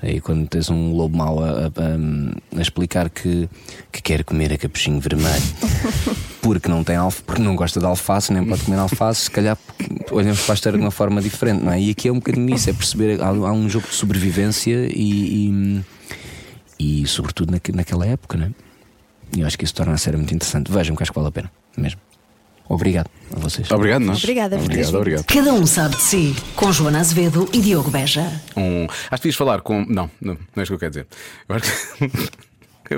aí quando tens um lobo mau a, a- a explicar que, que quer comer a capuchinho vermelho porque não tem alfa, porque não gosta de alface, nem pode comer alface, se calhar olhamos para a história de uma forma diferente, não é? E aqui é um bocadinho isso, é perceber há, há um jogo de sobrevivência e, e, e sobretudo naque- naquela época, não é? E eu acho que isso torna a série muito interessante. Vejam que acho que vale a pena, mesmo. Obrigado a vocês. Obrigado, nós. Obrigada por teres Obrigado, obrigado. Cada um sabe de si. Com Joana Azevedo e Diogo Beja. Um, acho que devias falar com. Não, não, não é isso que eu quero dizer. Eu acho que.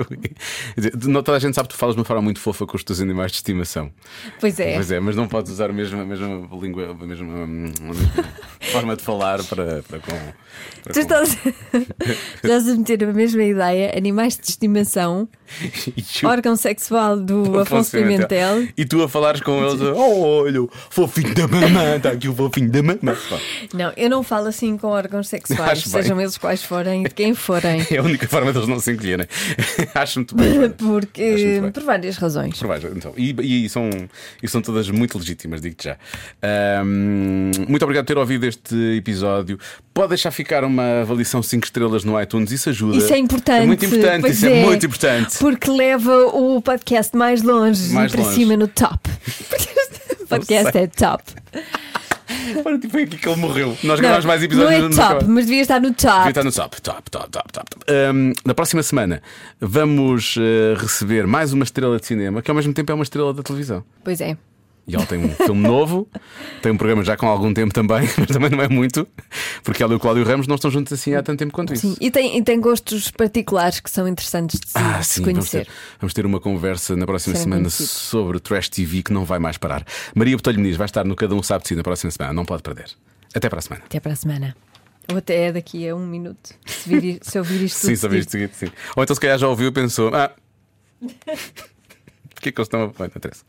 Não, toda a gente sabe que tu falas de uma forma muito fofa com os teus animais de estimação. Pois é. Pois é, mas não podes usar a mesma, a mesma língua. A mesma, hum, forma de falar para, para com. para Tu com- estás, estás a meter a mesma ideia, animais de estimação, órgão sexual do Afonso Pimentel. E tu a falares com eles, oh, olha, fofinho da mamã, está aqui o fofinho da mamã. Pá, Não, eu não falo assim com órgãos sexuais, sejam eles quais forem de quem forem. É a única forma deles não se encolherem. Acho muito bem. Porque, muito bem. por várias razões. Por baixo, então. E, e são, e são todas muito legítimas, digo-te já. Ahm, muito obrigado por ter ouvido este episódio. Pode deixar ficar uma avaliação 5 estrelas no iTunes, isso ajuda. Isso é importante. É muito importante, isso é. muito importante. Porque leva o podcast mais longe Mais e para longe. cima no top. o podcast é top. Olha, tipo, foi aqui que ele morreu. Nós gravámos mais episódios não é top, mas devia estar no Devia top. estar no top, top, top, top, top. Ahm, na próxima semana vamos eh, receber mais uma estrela de cinema, que ao mesmo tempo é uma estrela da televisão. Pois é. E ela tem um filme novo, tem um programa já com algum tempo também, mas também não é muito, porque ela e o Cláudio Ramos não estão juntos assim há tanto tempo quanto isso. Sim, e tem, e tem gostos particulares que são interessantes de se, Ah, se sim, vamos conhecer. ter, vamos ter uma conversa na próxima Serem semana conhecidos. sobre Trash TV que não vai mais parar. Maria Botelho Muniz vai estar no Cada Um Sabe de Si na próxima semana, não pode perder. Até para a semana. Até para a semana. Ou até daqui a um minuto. Se, vir, se ouvir isto Sim, tudo sabe isto seguinte, sim. Ou então se calhar já ouviu e pensou: ah, o que é que eles estão a. Não interessa.